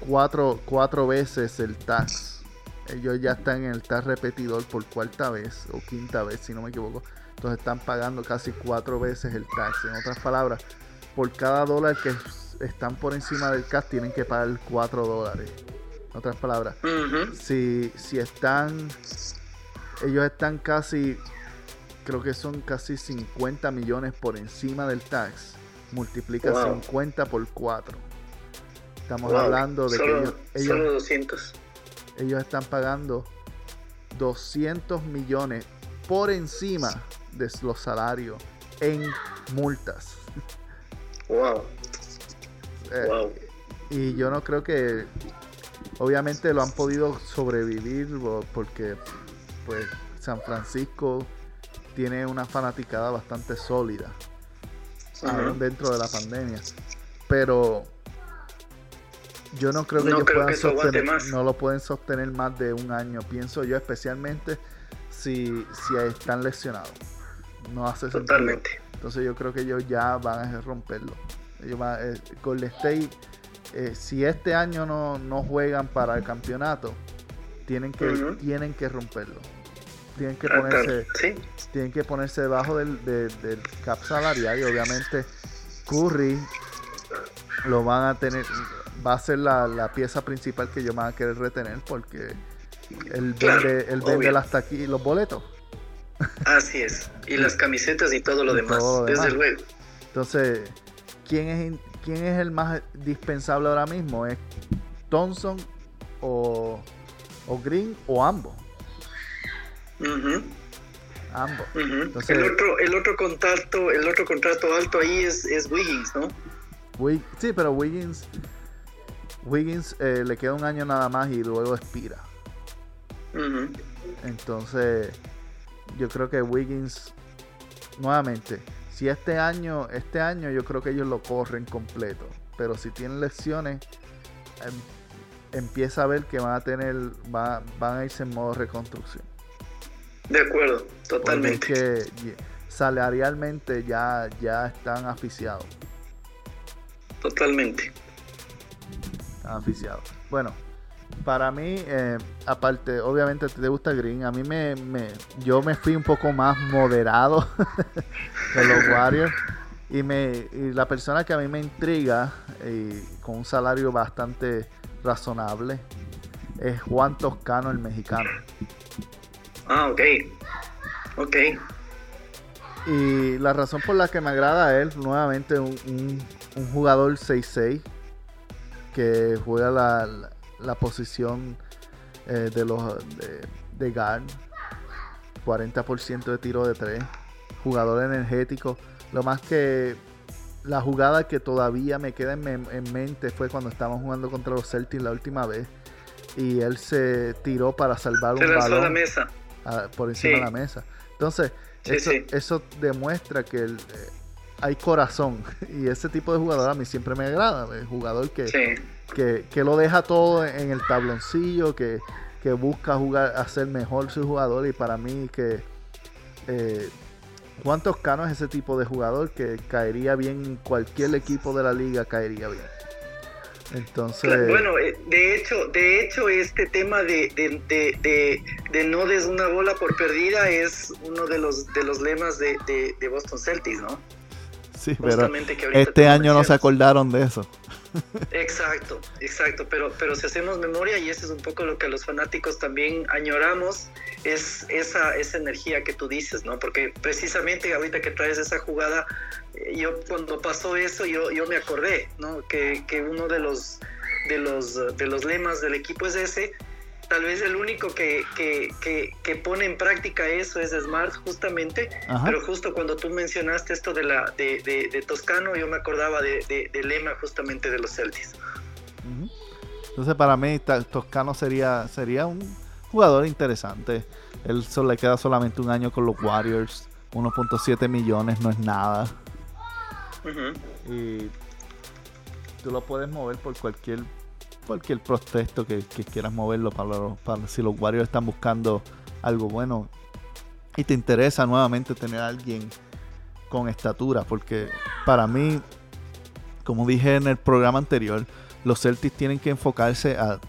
cuatro, cuatro veces el tax. Ellos ya están en el tax repetidor por cuarta vez o quinta vez, si no me equivoco. Entonces están pagando casi cuatro veces el tax. En otras palabras, por cada dólar que están por encima del tax tienen que pagar cuatro dólares. En otras palabras, si, si están, ellos están casi, creo que son casi 50 millones por encima del tax, multiplica 50 por 4. Estamos hablando de que ellos, ellos, 200. ellos están pagando 200 millones por encima de los salarios en multas. Wow. wow. Y yo no creo que obviamente lo han podido sobrevivir porque pues San Francisco tiene una fanaticada bastante sólida dentro de la pandemia. Pero yo no creo que ellos puedan sostener, no lo pueden sostener más de un año, pienso yo, especialmente si, si están lesionados. No hace Totalmente. Entonces yo creo que ellos ya van a romperlo. Ellos van, eh, Golden State, eh, si este año no, no, juegan para el campeonato, tienen que, tienen que romperlo. Tienen que ponerse, tienen que ponerse debajo del, del cap salarial y obviamente Curry lo van a tener, va a ser la, la pieza principal que ellos van a querer retener porque él vende, él vende hasta aquí los boletos. Así es. Y las camisetas y todo lo, demás, desde luego. Entonces, ¿quién es, ¿quién es el más dispensable ahora mismo? ¿Es Thompson o, o Green o ambos? Ambos. el otro, el otro contrato, el otro contrato alto ahí es, es Wiggins, ¿no? sí, pero Wiggins, Wiggins eh, le queda un año nada más y luego expira. Entonces, yo creo que Wiggins, nuevamente, si este año, este año yo creo que ellos lo corren completo. Pero si tienen lesiones, em, empieza a ver que van a tener, van a irse en modo reconstrucción. De acuerdo, totalmente. que salarialmente ya, ya están aficiados. Totalmente. Están aficiados. Bueno, para mí, eh, aparte, obviamente te gusta Green, a mí me, me, yo me fui un poco más moderado de los Warriors y me y la persona que a mí me intriga y con un salario bastante razonable es Juan Toscano, el mexicano. Ah, ok. Ok. Y la razón por la que me agrada a él, nuevamente, un, un, un jugador 6-6 que juega la, la posición eh, de los de, de guard, 40% de tiro de 3, jugador energético. Lo más que la jugada que todavía me queda en, mente fue cuando estábamos jugando contra los Celtics la última vez. Y él se tiró para salvar un balón la mesa. por encima de la mesa. Entonces, eso, demuestra que el, eh, hay corazón. Y ese tipo de jugador a mí siempre me agrada, el jugador que, que, lo deja todo en el tabloncillo, que, busca jugar, hacer mejor su jugador y para mí que eh, Juan Toscano es ese tipo de jugador que caería bien en cualquier equipo de la liga, caería bien. Entonces, bueno, eh, de hecho, de hecho, este tema de, de, no des una bola por perdida es uno de los de los lemas de, Boston Celtics, ¿no? Sí, pero este año no se acordaron de eso. Exacto, exacto, pero, pero si hacemos memoria, y eso es un poco lo que los fanáticos también añoramos, es esa, esa energía que tú dices, ¿no? Porque precisamente ahorita que traes esa jugada, eh, yo cuando pasó eso, yo, yo me acordé, ¿no? Que, que uno de los, de, los, de los lemas del equipo es ese, tal vez el único que, que, pone en práctica eso es Smart justamente, pero justo cuando tú mencionaste esto de, la, de, Toscano, yo me acordaba de, lema justamente de los Celtics. Entonces para mí Toscano sería, sería un jugador interesante. Él solo le queda solamente un año con los Warriors. 1.7 millones no es nada. Y tú lo puedes mover por cualquier cualquier protesto que, quieras moverlo para, para, si los Warriors están buscando algo bueno y te interesa nuevamente tener a alguien con estatura, porque para mí, como dije en el programa anterior, los Celtics tienen que enfocarse a,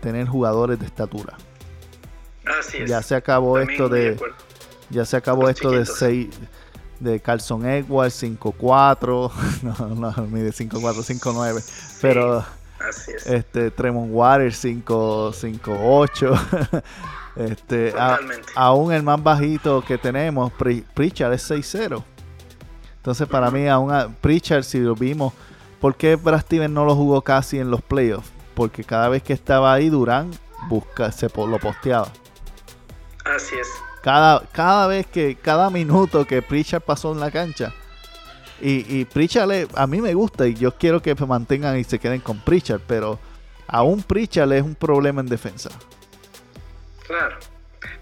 tener jugadores de estatura. Ya se acabó esto de, ya se acabó esto de 6 de Carlson Edwards 5'4, no, no, mide 5'4, 5'9, pero Así es. Este, Tremont Waters 558. este, a- Totalmente. aún el más bajito que tenemos, Pri- Pritchard es 6-0. Entonces, para mí, aún a- Pritchard, si lo vimos, ¿por qué Brad Stevens no lo jugó casi en los playoffs? Porque cada vez que estaba ahí, Durán busca, se lo posteaba. Así es. Cada, cada vez que, cada minuto que Pritchard pasó en la cancha. Y, y Pritchard a mí me gusta y yo quiero que se mantengan y se queden con Pritchard, pero aún Pritchard es un problema en defensa. Claro.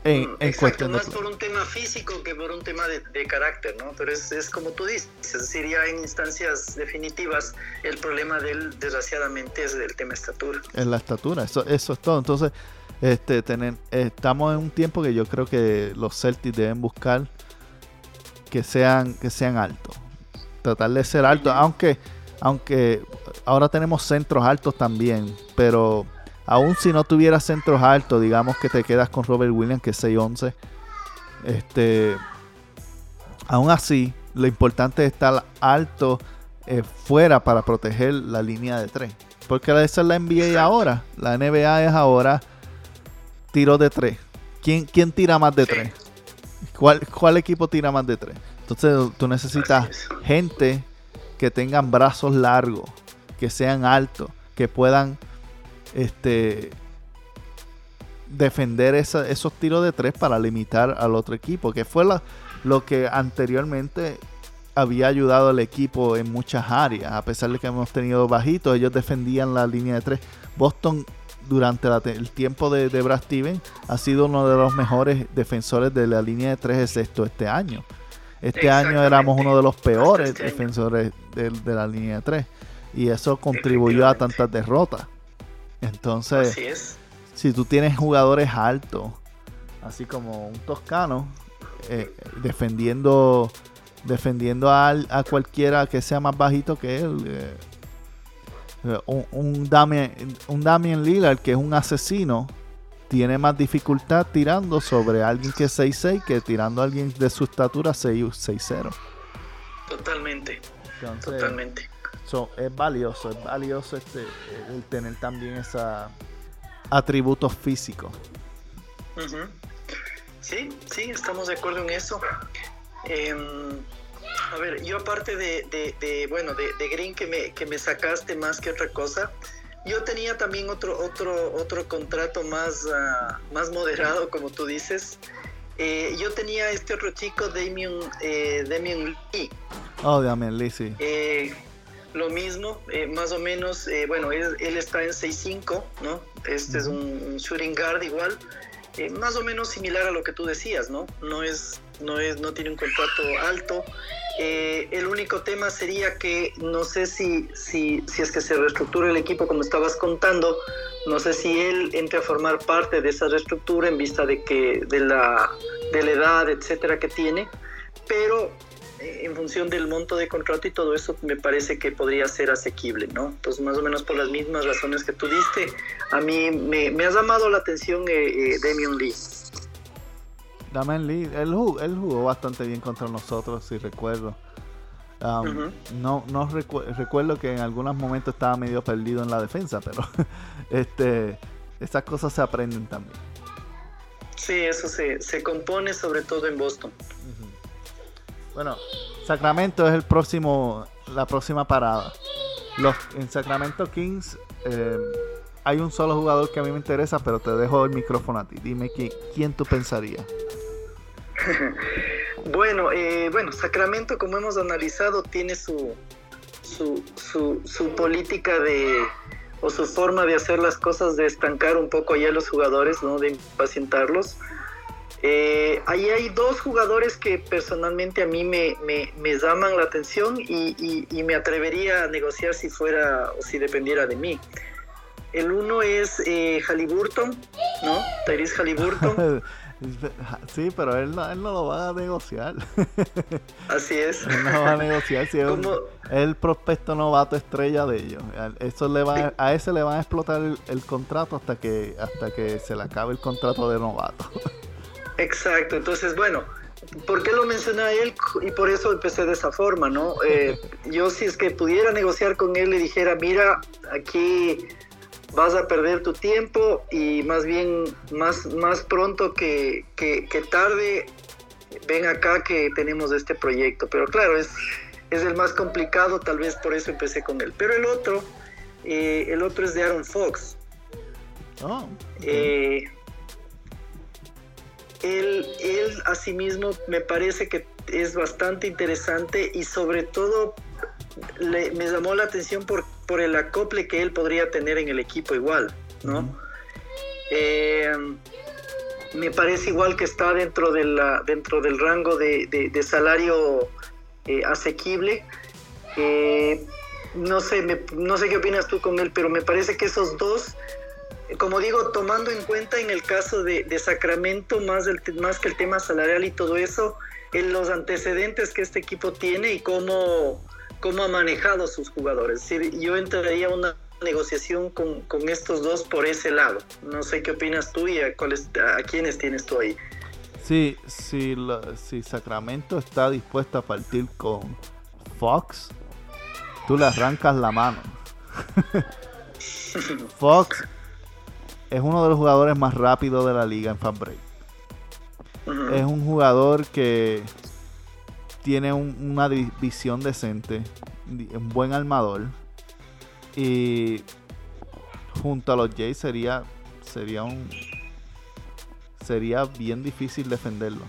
En, Mm, en Exacto, cuestión de... más por un tema físico que por un tema de, de carácter, ¿no? Pero es, es como tú dices, sería en instancias definitivas el problema de él, desgraciadamente, es el tema estatura. en la estatura. Eso, eso es todo. Entonces, este, tener, estamos en un tiempo que yo creo que los Celtics deben buscar que sean, que sean altos. Tratar de ser altos, aunque, aunque ahora tenemos centros altos también, pero aún si no tuvieras centros altos, digamos que te quedas con Robert Williams, que es 6'11, este, aún así, lo importante es estar alto eh, fuera para proteger la línea de tres. Porque esa es la NBA ahora. La NBA es ahora tiro de tres. ¿Quién, quién tira más de tres? ¿Cuál, ¿Cuál equipo tira más de tres? Entonces tú necesitas gente que tengan brazos largos, que sean altos, que puedan este defender esa- esos tiros de tres para limitar al otro equipo, que fue la- lo que anteriormente había ayudado al equipo en muchas áreas, a pesar de que hemos tenido bajitos, ellos defendían la línea de tres. Boston durante la el tiempo de, de Brad Stevens ha sido uno de los mejores defensores de la línea de tres, excepto este año. Este año éramos uno de los peores este defensores de, de la línea de tres y eso contribuyó a tantas derrotas. Entonces, Así es. si tú tienes jugadores altos, así como un toscano, eh, defendiendo defendiendo al- a, cualquiera que sea más bajito que él, eh, un, un, Damian, un Damian Lillard que es un asesino, tiene más dificultad tirando sobre alguien que es 6'6 que tirando a alguien de su estatura 6 6'0. Totalmente, Entonces, totalmente. So, es valioso, es valioso este, el tener también esos atributos físicos. Sí, sí, estamos de acuerdo en eso. Em, a ver, yo aparte de, de- de, bueno, de, de Green que me, que me sacaste más que otra cosa, yo tenía también otro, otro, otro contrato más, ah, más moderado, como tú dices. Eh, yo tenía este otro chico, Damian, eh, Damian Lee, Oh, Damian Lee, sí. eh, lo mismo, más o menos, eh, bueno, él, él está en 6'5, ¿no? Este es un, un shooting guard igual, más o menos similar a lo que tú decías, ¿no? No es, no es, no tiene un contrato alto. Eh, el único tema sería que no sé si, si, si es que se reestructura el equipo como estabas contando, no sé si él entre a formar parte de esa reestructura en vista de que de la, de la edad, etcétera, que tiene, pero eh, en función del monto de contrato y todo eso, me parece que podría ser asequible, ¿no? Entonces, más o menos por las mismas razones que tú diste, a mí me, me ha llamado la atención eh, eh, Damian Lee. Damian Lee, él jugó, él jugó bastante bien contra nosotros, si recuerdo. Um. No, no recu- recuerdo que en algunos momentos estaba medio perdido en la defensa, pero este, estas cosas se aprenden también. Sí, eso se, se compone sobre todo en Boston. Bueno, Sacramento es el próximo, la próxima parada. Los, en Sacramento Kings eh, hay un solo jugador que a mí me interesa, pero te dejo el micrófono a ti. Dime qui- quién tú pensarías. Bueno, eh, bueno, Sacramento, como hemos analizado, tiene su, su, su, política de o su forma de hacer las cosas de estancar un poco allá a los jugadores, ¿no? De impacientarlos. Eh, ahí hay dos jugadores que personalmente a mí me, me, me llaman la atención y me atrevería a negociar si fuera o si dependiera de mí. El uno es eh, Halliburton, ¿no? Tyrese Halliburton. sí, pero él no, él no lo va a negociar. Así es. Él no va a negociar si es el prospecto novato estrella de ellos. A- Eso le va, a ese le van a explotar el, el contrato hasta que hasta que se le acabe el contrato de novato. Exacto, entonces bueno, ¿Por qué lo mencioné a él? Y por eso empecé de esa forma, ¿no? Eh, yo si es que pudiera negociar con él, le dijera, mira, aquí vas a perder tu tiempo y más bien más, más pronto que, que, tarde, ven acá que tenemos este proyecto. Pero claro, es, es el más complicado, tal vez por eso empecé con él. Pero el otro, eh, el otro es de Aaron Fox. Oh, eh, él, él asimismo me parece que es bastante interesante y sobre todo me llamó la atención por, por el acople que él podría tener en el equipo igual, ¿no? Eh, me parece igual que está dentro, de la, dentro del rango de, salario eh, asequible. Eh, no, sé, no sé qué opinas tú con él, pero me parece que esos dos como digo, tomando en cuenta en el caso de, Sacramento, más, más que el tema salarial y todo eso, en los antecedentes que este equipo tiene y cómo, cómo ha manejado a sus jugadores. Es decir, yo entraría a una negociación con, estos dos por ese lado. No sé qué opinas tú y a, cuáles, a quiénes tienes tú ahí. Sí, si, si Sacramento está dispuesto a partir con Fox, tú le arrancas la mano. Fox es uno de los jugadores más rápidos de la liga en fan break. Es un jugador que tiene una visión decente, un buen armador. Y junto a los Jays sería, sería un sería bien difícil defenderlo.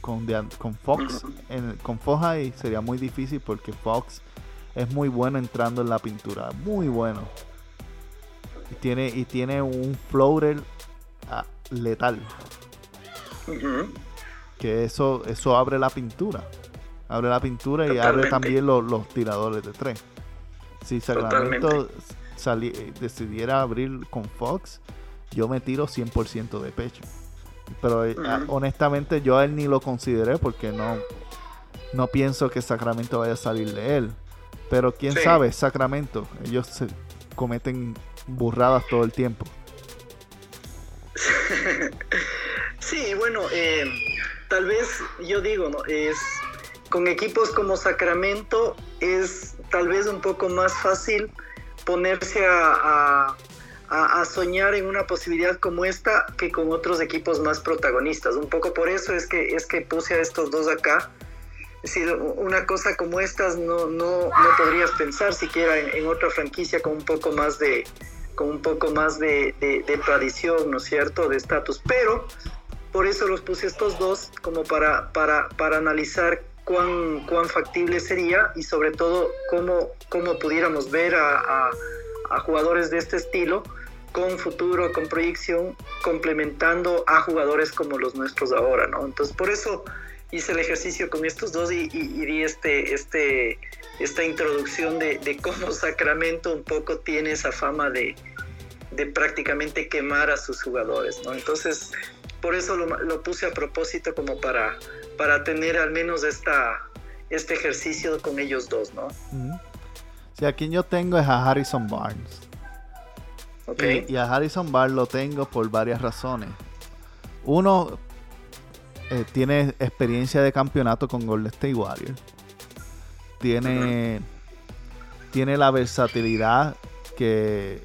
Con, con Fox, en, con Fox ahí sería muy difícil porque Fox es muy bueno entrando en la pintura, muy bueno. Y tiene, y tiene un floater ah, letal. Que eso, eso abre la pintura. Abre la pintura y abre también los, tiradores de tres. Si Sacramento decidiera abrir con Fox, yo me tiro 100% de pecho. Pero eh, honestamente yo a él ni lo consideré porque no, no pienso que Sacramento vaya a salir de él. Pero quién sabe, Sacramento, ellos se cometen burradas todo el tiempo. sí, bueno, eh, tal vez yo digo, ¿no? Es con equipos como Sacramento es tal vez un poco más fácil ponerse a, a, soñar en una posibilidad como esta que con otros equipos más protagonistas. Un poco por eso es que, es que puse a estos dos acá. Es decir, una cosa como estas no, no, no podrías pensar siquiera en otra franquicia con un poco más de, con un poco más de, tradición, ¿no es cierto?, de estatus. Pero por eso los puse estos dos como para, para, para analizar cuán, cuán factible sería y sobre todo cómo, cómo pudiéramos ver a, a, jugadores de este estilo con futuro, con proyección, complementando a jugadores como los nuestros ahora, ¿no? Entonces, por eso hice el ejercicio con estos dos y, y, di este, este, esta introducción de, de, cómo Sacramento un poco tiene esa fama de, de prácticamente quemar a sus jugadores, ¿no? Entonces, por eso lo, lo, puse a propósito como para, para tener al menos esta, este ejercicio con ellos dos, ¿no? Si a quien yo tengo es a Harrison Barnes. Okay. Y, a Harrison Barnes lo tengo por varias razones. Uno, eh, tiene experiencia de campeonato con Golden State Warriors. Tiene, tiene la versatilidad que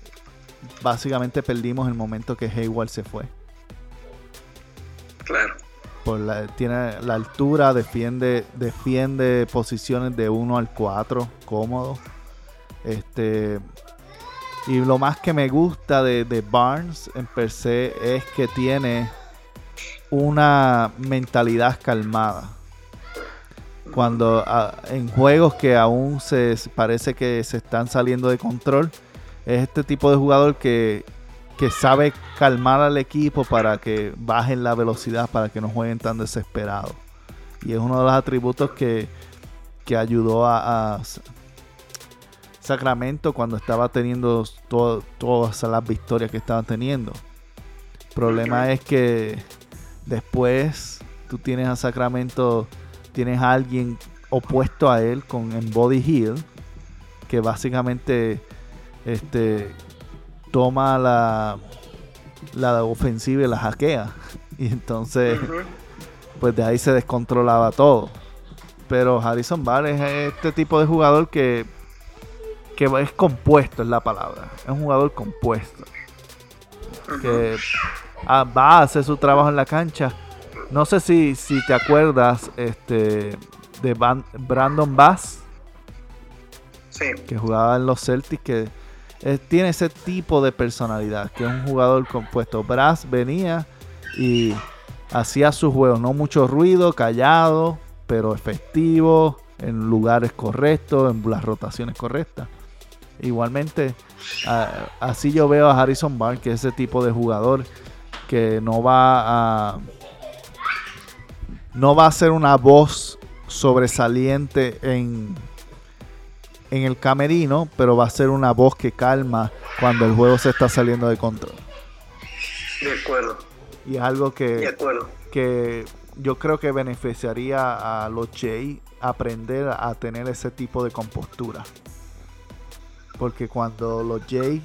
básicamente perdimos el momento que Hayward se fue. Claro. La, tiene la altura, defiende, defiende posiciones de 1 al 4, cómodo. Este. Y lo más que me gusta de Barnes en per se es que tiene una mentalidad calmada. Cuando en juegos que aún se parece que se están saliendo de control, es este tipo de jugador que, sabe calmar al equipo para que bajen la velocidad, para que no jueguen tan desesperados. Y es uno de los atributos que, ayudó a, Sacramento cuando estaba teniendo todas las victorias que estaban teniendo. El problema es que después tú tienes a Sacramento, tienes a alguien opuesto a él con en Body Hill, que básicamente este toma la, la ofensiva y la hackea. Y entonces pues de ahí se descontrolaba todo. Pero Harrison Barnes es este tipo de jugador que, que es compuesto, es la palabra. Es un jugador compuesto. Que ah, va a hacer su trabajo en la cancha. No sé si, si te acuerdas este, de Brandon Bass. Que jugaba en los Celtics. Que eh, tiene ese tipo de personalidad. Que es un jugador compuesto. Brass venía y hacía su juego. No mucho ruido, callado pero efectivo, en lugares correctos, en las rotaciones correctas. Igualmente, así yo veo a Harrison Barnes, que es ese tipo de jugador que no va a no va a ser una voz sobresaliente en, en el camerino, pero va a ser una voz que calma cuando el juego se está saliendo de control. De acuerdo. Y es algo que, de acuerdo. que yo creo que beneficiaría a los Jay aprender a tener ese tipo de compostura. Porque cuando los Jay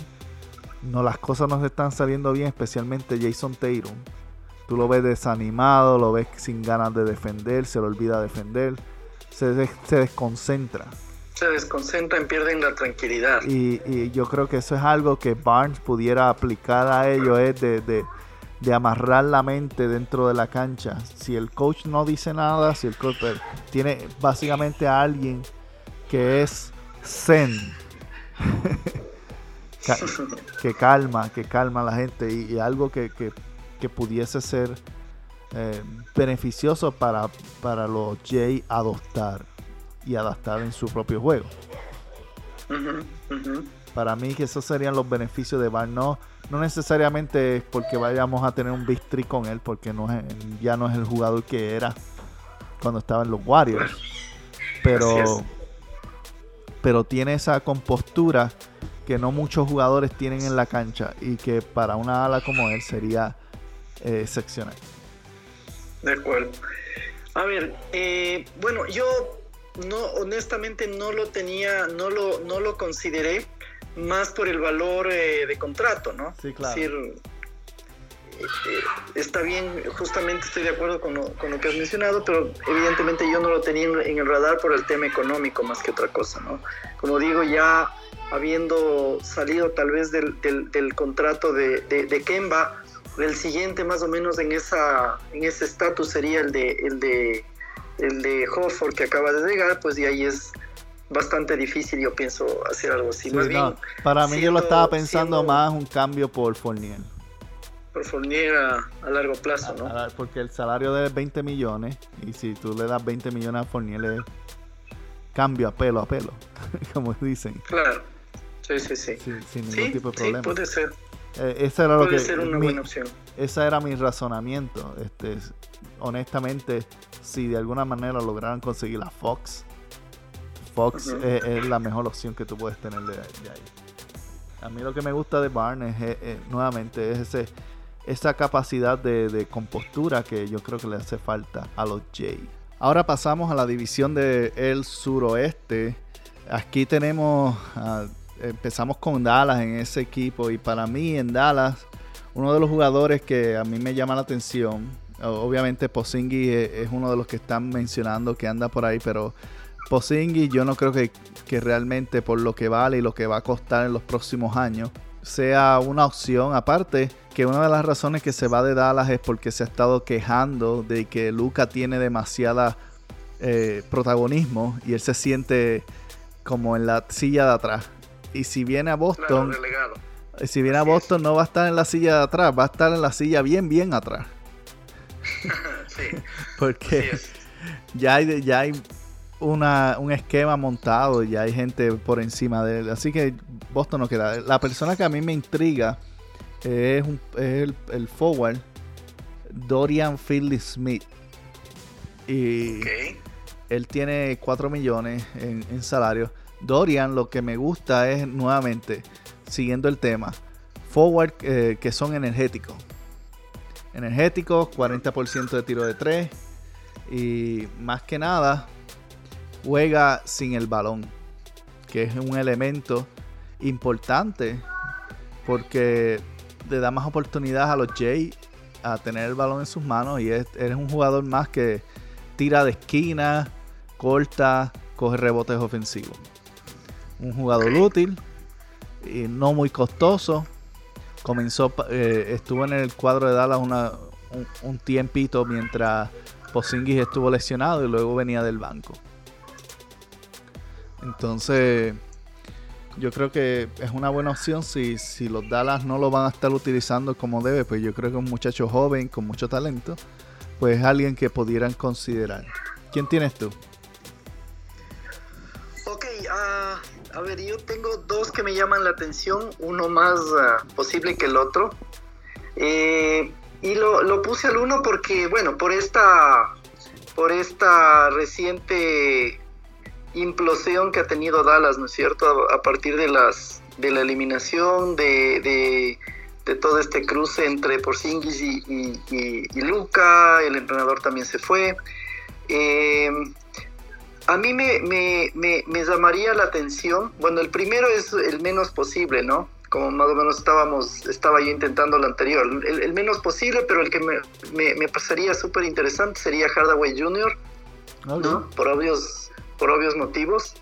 no las cosas no se están saliendo bien, especialmente Jason Tatum, tú lo ves desanimado, lo ves sin ganas de defender, se le olvida defender, se, se desconcentra. Se desconcentran, pierden la tranquilidad. Y, y, yo creo que eso es algo que Barnes pudiera aplicar a ellos, es de, de de amarrar la mente dentro de la cancha. Si el coach no dice nada, si el coach tiene básicamente a alguien que es zen, que calma, que calma a la gente y, algo que, pudiese ser eh, beneficioso para, para los Jay adoptar y adaptar en su propio juego. Para mí que esos serían los beneficios de Bar. No, necesariamente es porque vayamos a tener un big con él, porque no es, ya no es el jugador que era cuando estaba en los Warriors. Pero, pero tiene esa compostura que no muchos jugadores tienen en la cancha y que para una ala como él sería eh, excepcional. De acuerdo. A ver, eh, bueno, yo no honestamente no lo tenía, no lo, no lo consideré más por el valor eh, de contrato, ¿no? Sí, claro. Es decir, eh, está bien, justamente estoy de acuerdo con lo, con lo, que has mencionado, pero evidentemente yo no lo tenía en el radar por el tema económico más que otra cosa, ¿no? Como digo, ya habiendo salido tal vez del, del, contrato de, de, Kemba, el siguiente más o menos en esa en ese estatus sería el de el de el de Hofford que acaba de llegar, pues de ahí es bastante difícil, yo pienso, hacer algo así. para mí yo lo estaba pensando más un cambio por Fournier. Por Fournier a, largo plazo, ¿no? porque el salario de 20 millones, y si tú le das 20 millones a Fournier, es cambio a pelo a pelo, como dicen. Claro, sí, sí, sí. sin ningún tipo de problema. Sí, puede ser. Eh, esa era lo puede que, ser una buena opción. Esa era mi razonamiento. Este, honestamente, si de alguna manera lograran conseguir la Fox, Fox es, la mejor opción que tú puedes tener de, ahí. A mí lo que me gusta de Barnes es, nuevamente es ese, esa capacidad de, compostura que yo creo que le hace falta a los Jay. Ahora pasamos a la división del el suroeste. Aquí tenemos, ah, empezamos con Dallas en ese equipo y para mí en Dallas uno de los jugadores que a mí me llama la atención, obviamente Pozingi es uno de los que están mencionando que anda por ahí, pero Posingui yo no creo que, realmente por lo que vale y lo que va a costar en los próximos años sea una opción. Aparte que una de las razones que se va de Dallas es porque se ha estado quejando de que Luca tiene demasiada eh, protagonismo y él se siente como en la silla de atrás. Y si viene a Boston, si viene a Boston no va a estar en la silla de atrás, va a estar en la silla bien, bien atrás. sí. Porque ya hay, ya hay un esquema montado y hay gente por encima de él. Así que Boston no queda. La persona que a mí me intriga es, el, forward Dorian Philly Smith. Y él tiene 4 millones en, salario. Dorian lo que me gusta es nuevamente, siguiendo el tema, forward eh, que son energéticos. Energéticos, 40% de tiro de 3. Y más que nada, juega sin el balón, que es un elemento importante porque le da más oportunidad a los Jay a tener el balón en sus manos y es, eres un jugador más que tira de esquina, corta, coge rebotes ofensivos. Un jugador útil y no muy costoso. Comenzó, eh, estuvo en el cuadro de Dallas una, un, un tiempito mientras Posingis estuvo lesionado y luego venía del banco. Entonces, yo creo que es una buena opción si, si los Dallas no lo van a estar utilizando como debe, pues yo creo que un muchacho joven con mucho talento, pues es alguien que pudieran considerar. ¿Quién tienes tú? Ok, ah, a ver, yo tengo dos que me llaman la atención, uno más ah, posible que el otro. Eh, y lo, puse al uno porque, bueno, por esta, por esta reciente implosión que ha tenido Dallas, ¿no es cierto? A, partir de las de la eliminación de, de, todo este cruce entre Porzingis y, Luca, el entrenador también se fue. Eh, a mí me, me, me, me, llamaría la atención, bueno, el primero es el menos posible, ¿no? Como más o menos estábamos, estaba yo intentando lo anterior, el, el menos posible, pero el que me, me pasaría súper interesante sería Hardaway Jr., okay. ¿no? Por obvios por obvios motivos.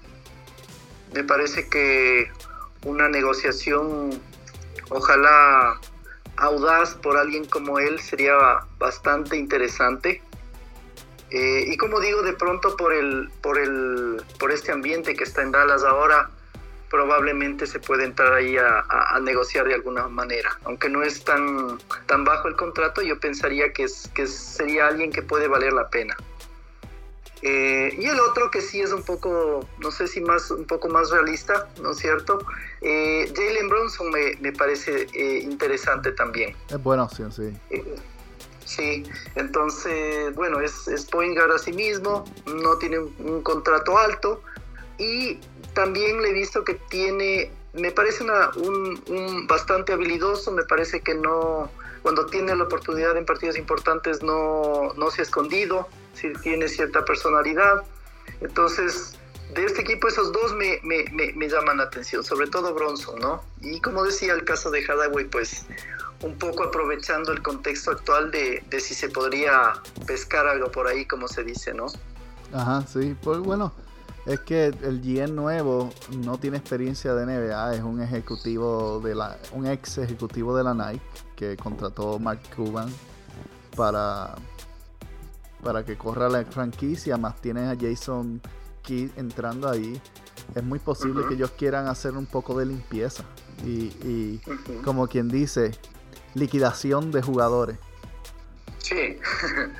Me parece que una negociación, ojalá audaz por alguien como él, sería bastante interesante. Eh, y como digo, de pronto por el, por el, por este ambiente que está en Dallas ahora, probablemente se puede entrar ahí a, a, a, negociar de alguna manera. Aunque no es tan, tan bajo el contrato, yo pensaría que, es, que sería alguien que puede valer la pena. Eh, y el otro que sí es un poco, no sé si más, un poco más realista, ¿no es cierto? Eh, Jalen Bronson me, me parece eh, interesante también. Es buena opción, sí. Sí, entonces, bueno, es, es point guard a sí mismo, no tiene un, contrato alto y también le he visto que tiene, me parece una, un, bastante habilidoso, me parece que no, cuando tiene la oportunidad en partidos importantes no, no se ha escondido si tiene cierta personalidad. Entonces, de este equipo, esos dos me, me, me, llaman la atención, sobre todo Bronson, ¿no? Y como decía el caso de Hadaway, pues un poco aprovechando el contexto actual de, de, si se podría pescar algo por ahí, como se dice, ¿no? Ajá, sí, pues bueno, es que el GM nuevo no tiene experiencia de NBA, es un ejecutivo de la, un ex ejecutivo de la Nike que contrató Mark Cuban para para que corra la franquicia, más tienes a Jason Kidd entrando ahí, es muy posible uh -huh. que ellos quieran hacer un poco de limpieza y, y uh -huh. como quien dice, liquidación de jugadores. Sí.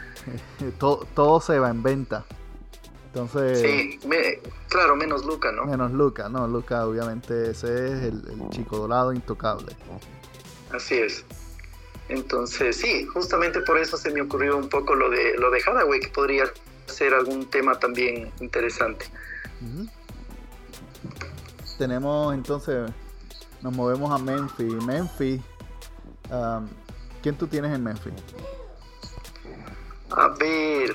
todo, todo, se va en venta. Entonces. Sí, me, claro, menos Luca, ¿no? Menos Luca, no, Luca, obviamente, ese es el, el chico dorado intocable. Así es. Entonces, sí, justamente por eso se me ocurrió un poco lo de lo de Hathaway, que podría ser algún tema también interesante. Uh -huh. Tenemos entonces, nos movemos a Memphis. Memphis, ¿quién tú tienes en Memphis? A ver,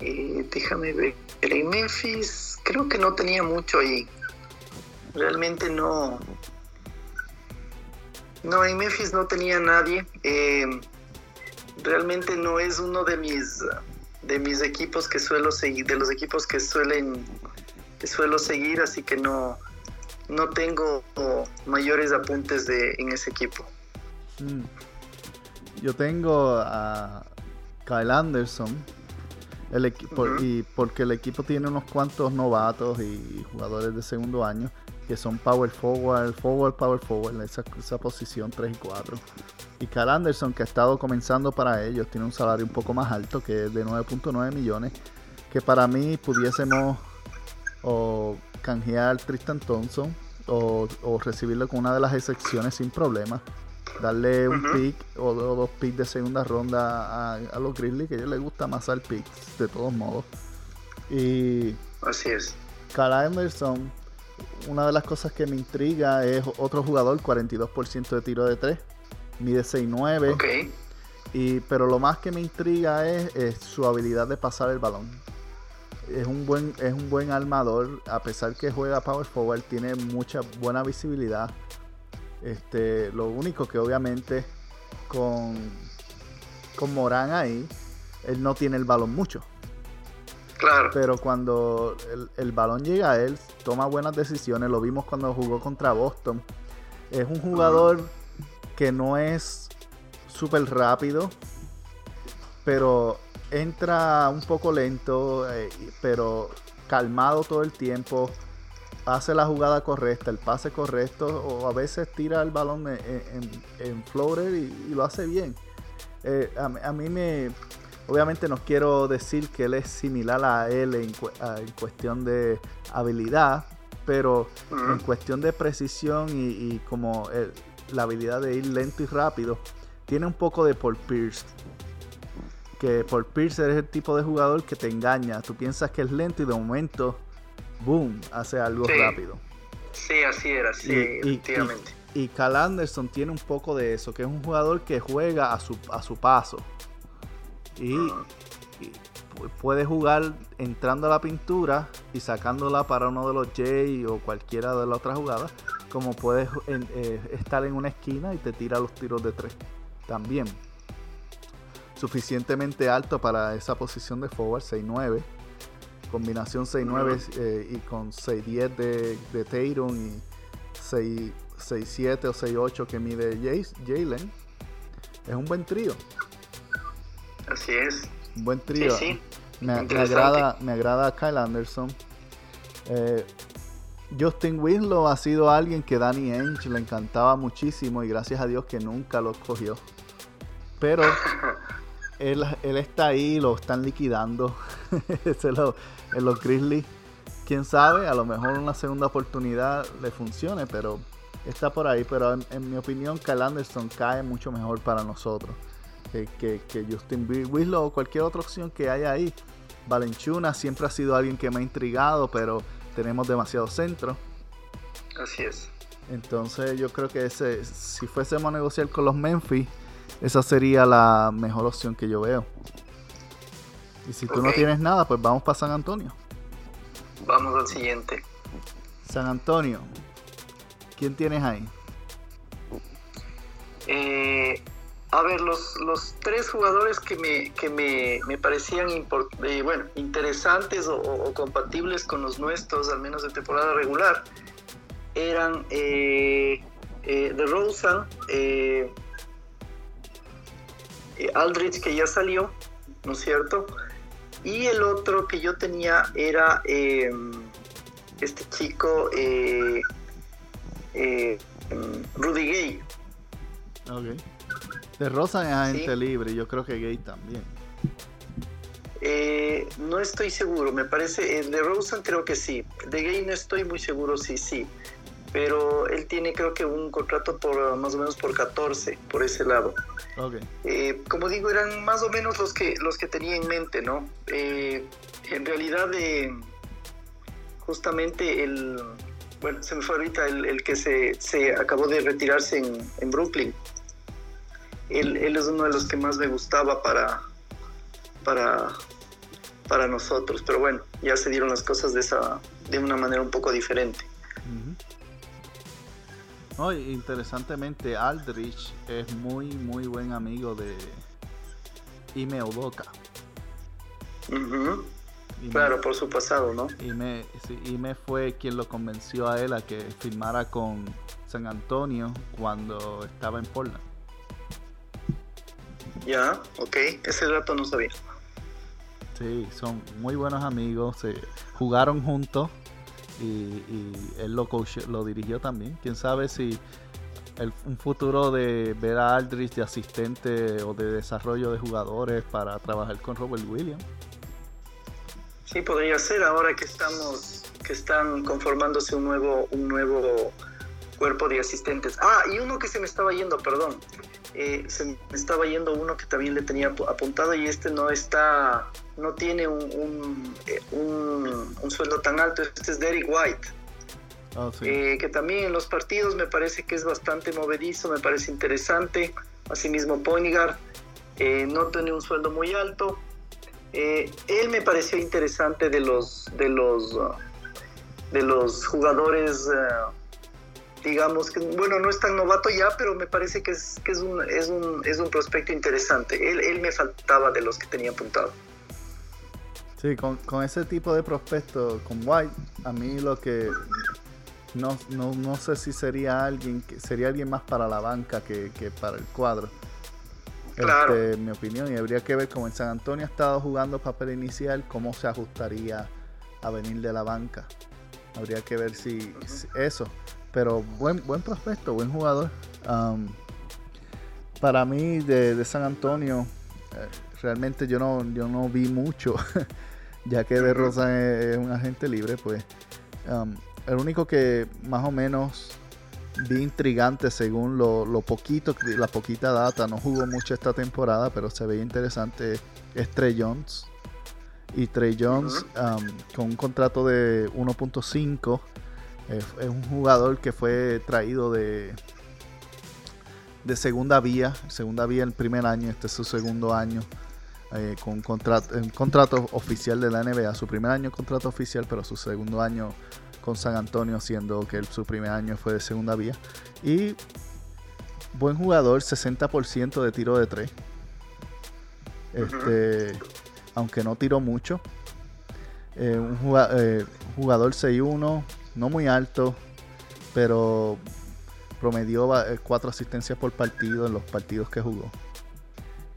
eh, déjame ver. En Memphis creo que no tenía mucho ahí. Realmente no, no, en Memphis no tenía nadie. Eh, realmente no es uno de mis de mis equipos que suelo seguir, de los equipos que suelen suelo seguir, así que no no tengo mayores apuntes de en ese equipo. Mm. Yo tengo a Kyle Anderson, el uh -huh. y porque el equipo tiene unos cuantos novatos y jugadores de segundo año que son power forward, forward, power forward, esa, esa posición 3 y 4. Y Carl Anderson, que ha estado comenzando para ellos, tiene un salario un poco más alto, que es de 9.9 millones, que para mí pudiésemos o canjear Tristan Thompson o, o, recibirlo con una de las excepciones sin problema. Darle un uh -huh. pick o, o, dos picks de segunda ronda a, a los Grizzlies, que a ellos les gusta más al pick, de todos modos. Y. Así es. Carl Anderson una de las cosas que me intriga es otro jugador, 42% de tiro de 3, mide 6'9". Okay. Y, pero lo más que me intriga es, es, su habilidad de pasar el balón. Es un buen, es un buen armador, a pesar que juega power forward, tiene mucha buena visibilidad. Este, lo único que obviamente con, con Morán ahí, él no tiene el balón mucho. Claro. Pero cuando el, el balón llega a él, toma buenas decisiones. Lo vimos cuando jugó contra Boston. Es un jugador que no es súper rápido, pero entra un poco lento, eh, pero calmado todo el tiempo. Hace la jugada correcta, el pase correcto, o a veces tira el balón en, en- en floater y, y lo hace bien. Eh, a, mí- a mí me. Obviamente no quiero decir que él es similar a él en, a- en cuestión de habilidad, pero en cuestión de precisión y, y como el- la habilidad de ir lento y rápido, tiene un poco de Paul Pierce. Que Paul Pierce es el tipo de jugador que te engaña. Tú piensas que es lento y de momento, boom, hace algo Sí. rápido. Sí, así era, sí, Y- y- efectivamente. Y Cal Anderson tiene un poco de eso, que es un jugador que juega a su, a su paso. Y, pu- puede jugar entrando a la pintura y sacándola para uno de los J o cualquiera de las otras jugadas. Como puede ju- en- eh, estar en una esquina y te tira los tiros de tres. También. Suficientemente alto para esa posición de forward, 6'9. Combinación 6'9 eh, y con 6'10 de, de Tatum y 6, 6'7 o 6'8 que mide Jalen. Es un buen trío. Así es. Un buen Sí, trío. sí. Me, me agrada, me agrada Kyle Anderson. Eh, Justin Winslow ha sido alguien que Danny Ainge le encantaba muchísimo y gracias a Dios que nunca lo escogió. Pero él, él está ahí, lo están liquidando en los Grizzlies. Quién sabe, a lo mejor una segunda oportunidad le funcione, pero está por ahí. Pero en, en mi opinión, Kyle Anderson cae mucho mejor para nosotros que, que- que Justin Wi- Winslow o cualquier otra opción que haya ahí. Valenchuna siempre ha sido alguien que me ha intrigado, pero tenemos demasiado centro. Así es. Entonces yo creo que ese, si fuésemos a negociar con los Memphis, esa sería la mejor opción que yo veo. Y si tú no tienes nada, pues vamos para San Antonio. Vamos al siguiente. San Antonio. ¿Quién tienes ahí? Eh, a ver, los, los tres jugadores que me, que me, me parecían eh, bueno, interesantes o, compatibles con los nuestros, al menos de temporada regular, eran eh, eh, The Rosa, eh, eh, Aldrich, que ya salió, ¿no es cierto? Y el otro que yo tenía era eh, este chico, eh, eh, Rudy Gay. Ok. De Rosa es agente Sí. libre, yo creo que Gay también. Eh, no estoy seguro, me parece, de Rosen creo que sí, de Gay no estoy muy seguro si sí, pero él tiene creo que un contrato por más o menos por 14, por ese lado. Eh, como digo, eran más o menos los que, los que tenía en mente, ¿no? Eh, en realidad, eh, justamente el, bueno, se me fue ahorita el, el que se, se acabó de retirarse en, en Brooklyn. Él, él es uno de los que más me gustaba para, para, para nosotros, pero bueno, ya se dieron las cosas de, esa, de una manera un poco diferente. No, interesantemente, Aldrich es muy, muy buen amigo de Ime Ime- Claro, por su pasado, ¿no? Ime, sí, Ime fue quien lo convenció a él a que firmara con San Antonio cuando estaba en Portland. Ya, ok, ese dato no sabía. Sí, son muy buenos amigos, se jugaron juntos y, y él lo, coach- lo dirigió también. Quién sabe si un futuro de ver a Aldrich de asistente o de desarrollo de jugadores para trabajar con Robert Williams. Sí, podría ser ahora que estamos, que están conformándose un nuevo, un nuevo cuerpo de asistentes. Ah, y uno que se me estaba yendo, perdón. Eh, se me estaba yendo uno que también le tenía apu- apuntado y este no está, no tiene un, un, eh, un- un sueldo tan alto. Este es Derek White, Oh, sí. eh, que también en los partidos me parece que es bastante movedizo, me parece interesante. Asimismo, Poinigar eh, no tiene un sueldo muy alto. Él me pareció interesante de los de los de los jugadores uh, digamos que, bueno, no es tan novato ya, pero me parece que es, que es, un, es, un, es un prospecto interesante. Él, él me faltaba de los que tenía apuntado. Sí, con, con ese tipo de prospecto, con White, a mí lo que no, no, no sé si sería alguien que sería alguien más para la banca que, que para el cuadro. Claro. Este, en mi opinión, y habría que ver cómo en San Antonio ha estado jugando papel inicial, cómo se ajustaría a venir de la banca. Habría que ver si, si eso. Pero buen, buen prospecto, buen jugador. Um, para mí de, de San Antonio, eh, realmente yo no, yo no vi mucho, ya que De Rosa es, es un agente libre, pues um, el único que más o menos vi intrigante según lo, lo poquito, la poquita data, no jugó mucho esta temporada, pero se veía interesante, es Trey Jones. Y Trey Jones um, con un contrato de 1.5 es un jugador que fue traído de de segunda vía, segunda vía el primer año, este es su segundo año eh, con un contrato, un contrato oficial de la NBA, su primer año contrato oficial, pero su segundo año con San Antonio, siendo que el- su primer año fue de segunda vía. Y buen jugador, 60% de tiro de 3. Este, aunque no tiró mucho. Eh, un eh, jugador 6-1, no muy alto, pero promedió eh, cuatro asistencias por partido en los partidos que jugó.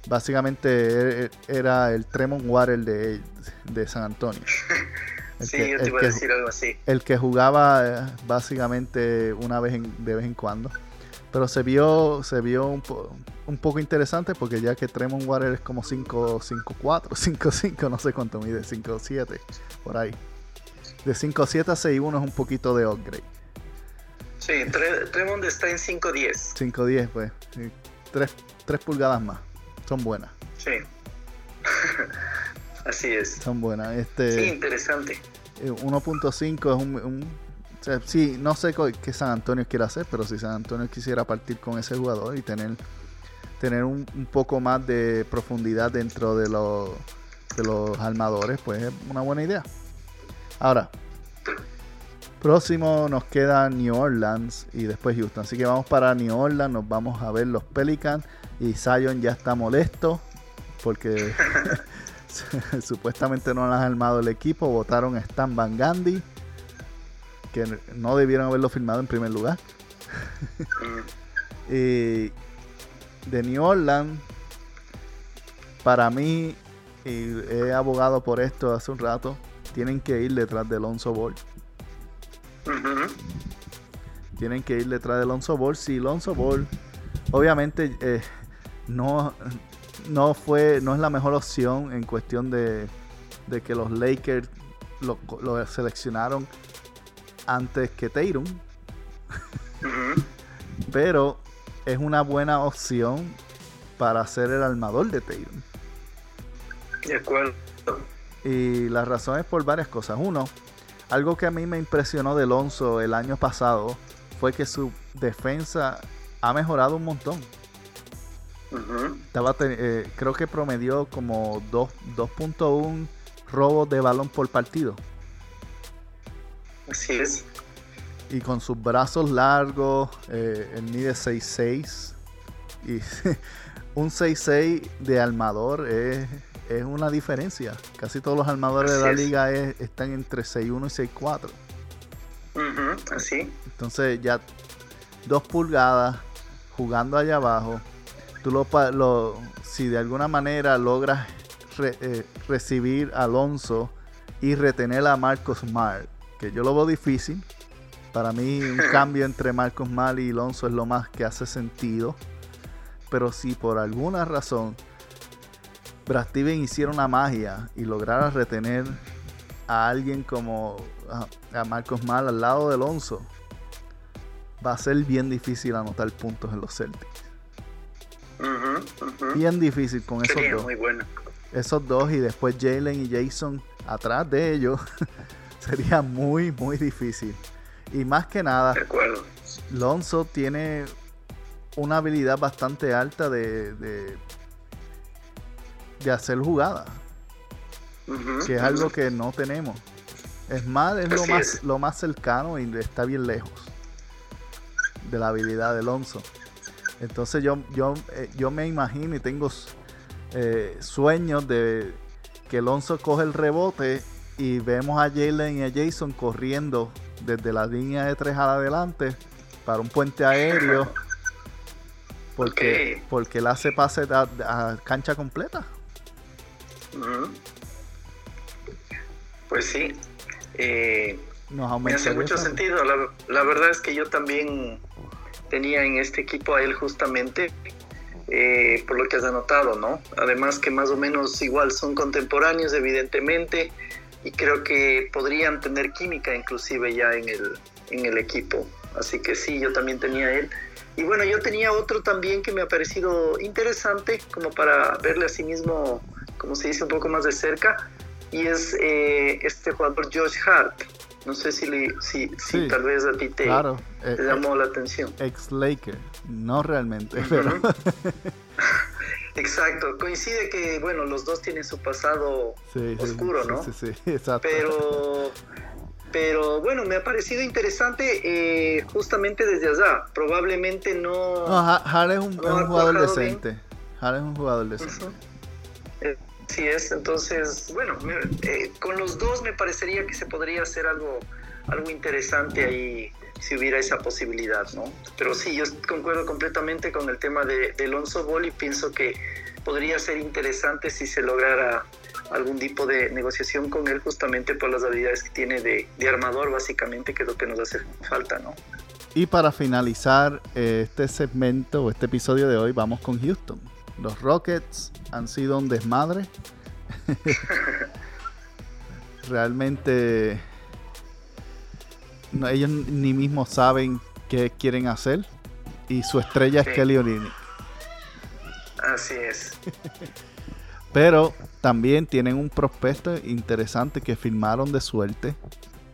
Básicamente e- e- era el Tremont Water de, de San Antonio. El Sí, que- yo el te que- decir algo así. el que jugaba eh, básicamente una vez en- de vez en cuando. Pero se vio, se vio un, po- un poco interesante porque ya que Tremont Water es como 5-5-4, 5-5, no sé cuánto mide, 5-7, por ahí. De 5-7 a 6-1 es un poquito de upgrade. Sí, Tre- Tremont está en 5-10. 5-10, pues. 3, pulgadas más. Son buenas. Sí. Así es. Son buenas. Sí, Este, interesante. eh, 1.5 es un, un- o sea, sí, no sé qué San Antonio quiere hacer, pero si San Antonio quisiera partir con ese jugador y tener, tener un, un poco más de profundidad dentro de los, de los armadores, pues es una buena idea. Ahora, próximo nos queda New Orleans y después Houston. Así que vamos para New Orleans, nos vamos a ver los Pelicans y Zion ya está molesto porque supuestamente no han armado el equipo, votaron a Stan Van Gundy que no debieron haberlo firmado en primer lugar. Y de New Orleans, para mí, y he abogado por esto hace un rato, tienen que ir detrás de Alonso Ball. Tienen que ir detrás de Alonso Ball. Si Alonso Ball, obviamente, eh, no, no fue, no es la mejor opción en cuestión de, de que los Lakers lo, lo seleccionaron antes que Tatum. Pero es una buena opción para ser el armador de Tatum. De acuerdo. Y la razón es por varias cosas. Uno, algo que a mí me impresionó de Alonso el año pasado fue que su defensa ha mejorado un montón. Estaba eh, creo que promedió como dos- 2.1 robos de balón por partido. Así es. Y con sus brazos largos, eh, él mide 6'6". Y un 6'6 de armador es, es una diferencia. Casi todos los armadores de la es. liga es- están entre 6'1 y 6'4. Ujú, Así. Entonces ya dos pulgadas jugando allá abajo. Tú lo, lo- si de alguna manera logras re- eh, recibir a Alonso y retener a Marcos Smart, que yo lo veo difícil. Para mí un cambio entre Marcos Smart y Alonso es lo más que hace sentido. Pero si por alguna razón Brad Steven hiciera una magia y lograra retener a alguien como a, Marcos Mal al lado de Alonso, va a ser bien difícil anotar puntos en los Celtics. Bien difícil con esos Sería dos. muy bueno. Esos dos y después Jalen y Jason atrás de ellos. sería muy, muy difícil. Y más que nada. Lonzo tiene una habilidad bastante alta de, de, de hacer jugadas. Que es algo que no tenemos. Es más, es lo más, es. lo más cercano y está bien lejos. de la habilidad de Alonso. Entonces yo, yo, eh, yo me imagino y tengo eh, sueños de que Alonso coge el rebote y vemos a Jalen y a Jason corriendo desde la línea de tres adelante para un puente aéreo. Porque, porque él hace pase a, cancha completa. Pues sí. Eh, me hace mucho sentido. La, la, verdad es que yo también tenía en este equipo a él justamente eh, por lo que has anotado, ¿no? Además que más o menos igual son contemporáneos, evidentemente, y creo que podrían tener química inclusive ya en el, en el equipo. Así que sí, yo también tenía él. Y bueno, yo tenía otro también que me ha parecido interesante, como para verle a sí mismo, como se dice, un poco más de cerca, y es eh, este jugador Josh Hart. No sé si, si, si tal vez a ti te, eh, llamó la atención. Ex Laker, no realmente, pero... Exacto, coincide que, bueno, los dos tienen su pasado oscuro, ¿no? Sí, sí, exacto. Pero, pero bueno, me ha parecido interesante eh, justamente desde allá. Probablemente no. No, Har es un, jugador decente. Har es un jugador decente. Sí es, entonces, bueno, eh, con los dos me parecería que se podría hacer algo, algo interesante ahí si hubiera esa posibilidad, ¿no? Pero sí, yo concuerdo completamente con el tema de, Alonso Ball y pienso que podría ser interesante si se lograra algún tipo de negociación con él justamente por las habilidades que tiene de, armador básicamente, que es lo que nos hace falta, ¿no? Y para finalizar eh, este segmento o este episodio de hoy, vamos con Houston. Los Rockets han sido un desmadre. Realmente ellos ni mismos saben qué quieren hacer. Y su estrella es Kelly Olynyk. Así es. Pero también tienen un prospecto interesante que firmaron de suerte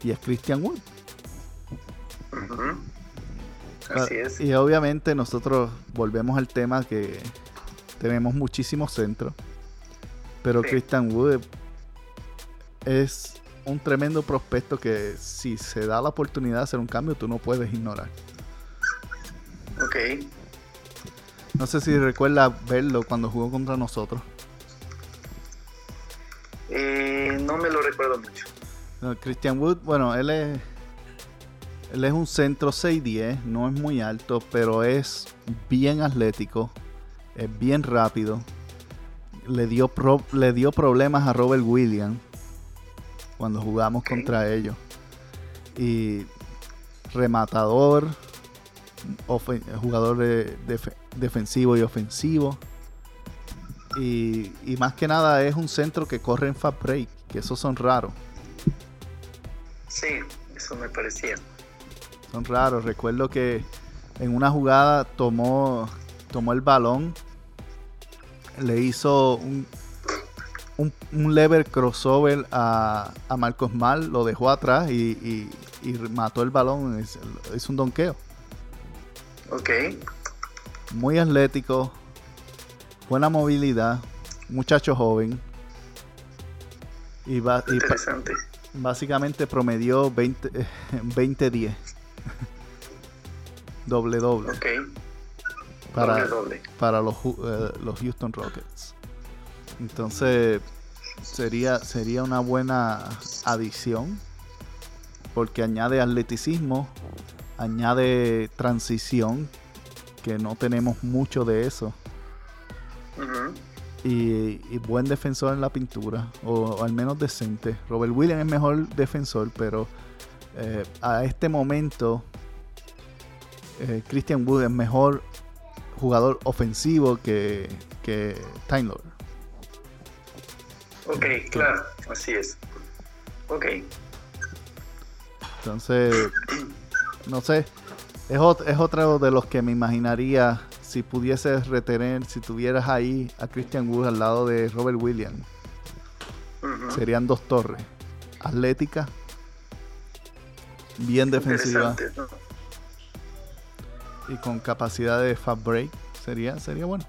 y es Christian Wood. Así es. Y obviamente nosotros volvemos al tema que tenemos muchísimos centros. Pero Christian Wood es un tremendo prospecto que si se da la oportunidad de hacer un cambio, tú no puedes ignorar. Ok. No sé si recuerda verlo cuando jugó contra nosotros. Eh, no me lo recuerdo mucho. Christian Wood, bueno, él es él es un centro 6'10, no es muy alto, pero es bien atlético, es bien rápido. Le dio, le dio problemas a Robert Williams cuando jugamos contra ellos. Y rematador, jugador defensivo y ofensivo. Y, más que nada es un centro que corre en fast break, que esos son raros. Sí, eso me parecía. Son raros. Recuerdo que en una jugada tomó, tomó el balón, le hizo un, un, lever crossover a, Marcos Mal, lo dejó atrás y, mató el balón. Es, un donqueo. Ok. Muy atlético, buena movilidad, muchacho joven. Y, Interesante. básicamente promedió 20-10. doble doble. Ok. Para, para los, eh, los Houston Rockets. Entonces sería, sería una buena adición porque añade atleticismo, añade transición, que no tenemos mucho de eso. y, buen defensor en la pintura, o, al menos decente. Robert Williams es mejor defensor, pero eh, a este momento eh, Christian Wood es mejor jugador ofensivo que, que Tyler. Ok, claro, así es. Ok. Entonces, no sé, es, es otro de los que me imaginaría si pudieses retener, si tuvieras ahí a Christian Wood al lado de Robert Williams. Serían dos torres. Atlética, bien defensiva. Y con capacidad de fast break. Sería, sería bueno.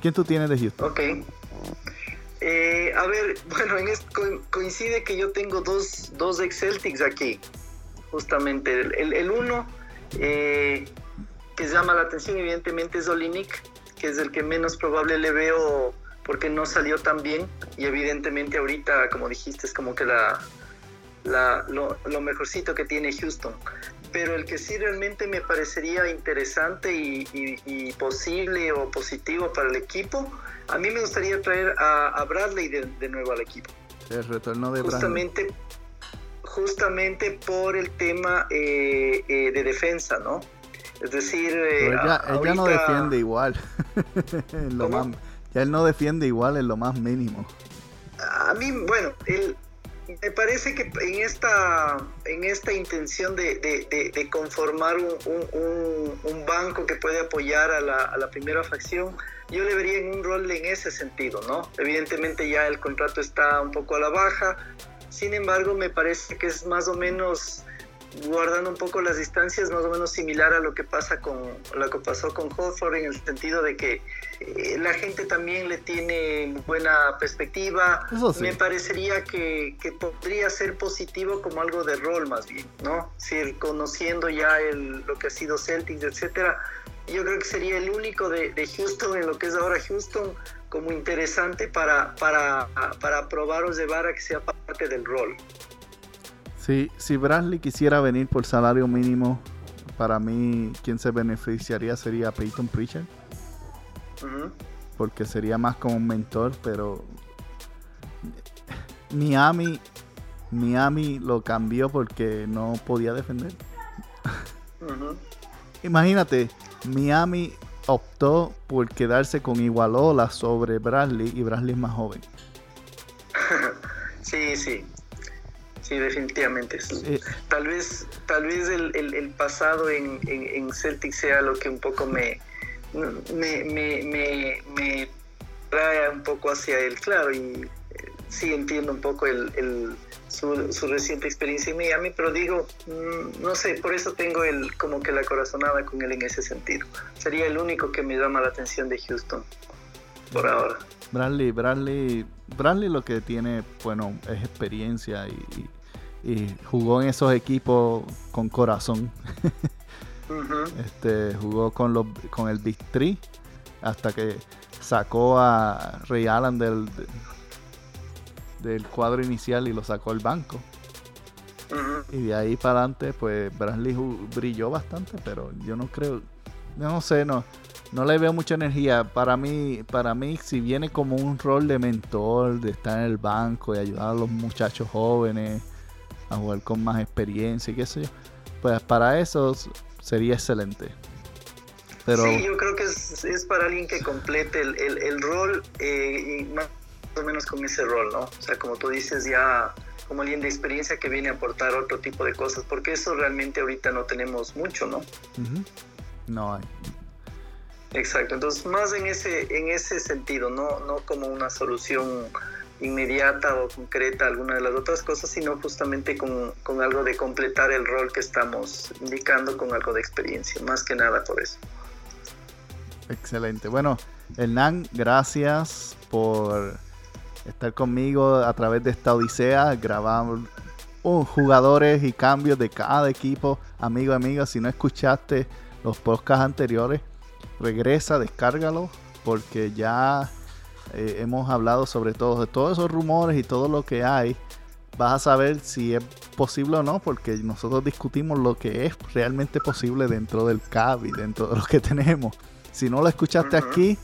¿Quién tú tienes de Houston? Ok. Eh, a ver, bueno, en coincide que yo tengo dos, dos ex Celtics aquí, justamente. El, el, uno eh, que llama la atención evidentemente es Olinik, que es el que menos probable le veo porque no salió tan bien y evidentemente ahorita, como dijiste, es como que la, lo, mejorcito que tiene Houston. Pero el que sí realmente me parecería interesante y, posible o positivo para el equipo, a mí me gustaría traer a, Bradley de, nuevo al equipo. El retorno de justamente, Bradley. Justamente por el tema eh, eh, de defensa, ¿no? Es decir, eh, ella, no defiende igual. ya él no defiende igual en lo más mínimo. A mí, bueno, él, me parece que en esta, en esta intención de, conformar un, un, banco que puede apoyar a la, a la, primera facción, yo le vería en un rol en ese sentido, ¿no? Evidentemente ya el contrato está un poco a la baja, sin embargo me parece que es más o menos guardando un poco las distancias, más o menos similar a lo que pasa con lo que pasó con Hawthorne en el sentido de que eh, la gente también le tiene buena perspectiva. Me parecería que, que, podría ser positivo como algo de rol más bien, ¿no? Si conociendo ya el, lo que ha sido Celtics, etcétera, yo creo que sería el único de, de, Houston en lo que es ahora Houston como interesante para, para, para probar o llevar a que sea parte del rol. Si, si Bradley quisiera venir por salario mínimo, para mí quien se beneficiaría sería Peyton Pritchard. Porque sería más como un mentor, pero Miami Miami lo cambió porque no podía defender. Imagínate, Miami optó por quedarse con Igualola sobre Bradley y Bradley es más joven. sí, sí. Sí, definitivamente. Tal vez, tal vez el, pasado en, en, Celtic sea lo que un poco me, me, me, me, trae un poco hacia él, claro, y eh, sí entiendo un poco el, su, su, reciente experiencia en Miami, pero digo, mm, no sé, por eso tengo el, como que la corazonada con él en ese sentido. Sería el único que me llama la atención de Houston, por ahora. Bradley, Bradley, Bradley lo que tiene, bueno, es experiencia y, y jugó en esos equipos con corazón. este, jugó con, los, con el Big Three hasta que sacó a Ray Allen del, del cuadro inicial y lo sacó al banco. Y de ahí para adelante, pues Bradley brilló bastante, pero yo no creo, no sé, no, no le veo mucha energía. Para mí, para mí, si viene como un rol de mentor, de estar en el banco y ayudar a los muchachos jóvenes, a jugar con más experiencia y qué sé yo, pues para eso sería excelente. Pero... Sí, yo creo que es, para alguien que complete el, el, rol eh, y más o menos con ese rol, ¿no? O sea, como tú dices, ya como alguien de experiencia que viene a aportar otro tipo de cosas, porque eso realmente ahorita no tenemos mucho, ¿no? No hay. Exacto, entonces más en ese, en ese sentido, no, no como una solución inmediata o concreta alguna de las otras cosas, sino justamente con, con, algo de completar el rol que estamos indicando con algo de experiencia, más que nada por eso. Excelente. Bueno, Hernán, gracias por estar conmigo a través de esta odisea. Grabamos jugadores y cambios de cada equipo. Amigo, amiga, si no escuchaste los podcasts anteriores, regresa, descárgalo, porque ya eh, hemos hablado sobre todo, de todos esos rumores y todo lo que hay. Vas a saber si es posible o no, porque nosotros discutimos lo que es realmente posible dentro del CAB y dentro de lo que tenemos. Si no lo escuchaste aquí,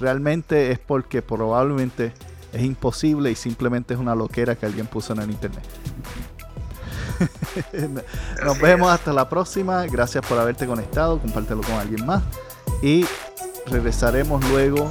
realmente es porque probablemente es imposible y simplemente es una loquera que alguien puso en el internet. Nos vemos hasta la próxima. Gracias por haberte conectado. Compártelo con alguien más. Y regresaremos luego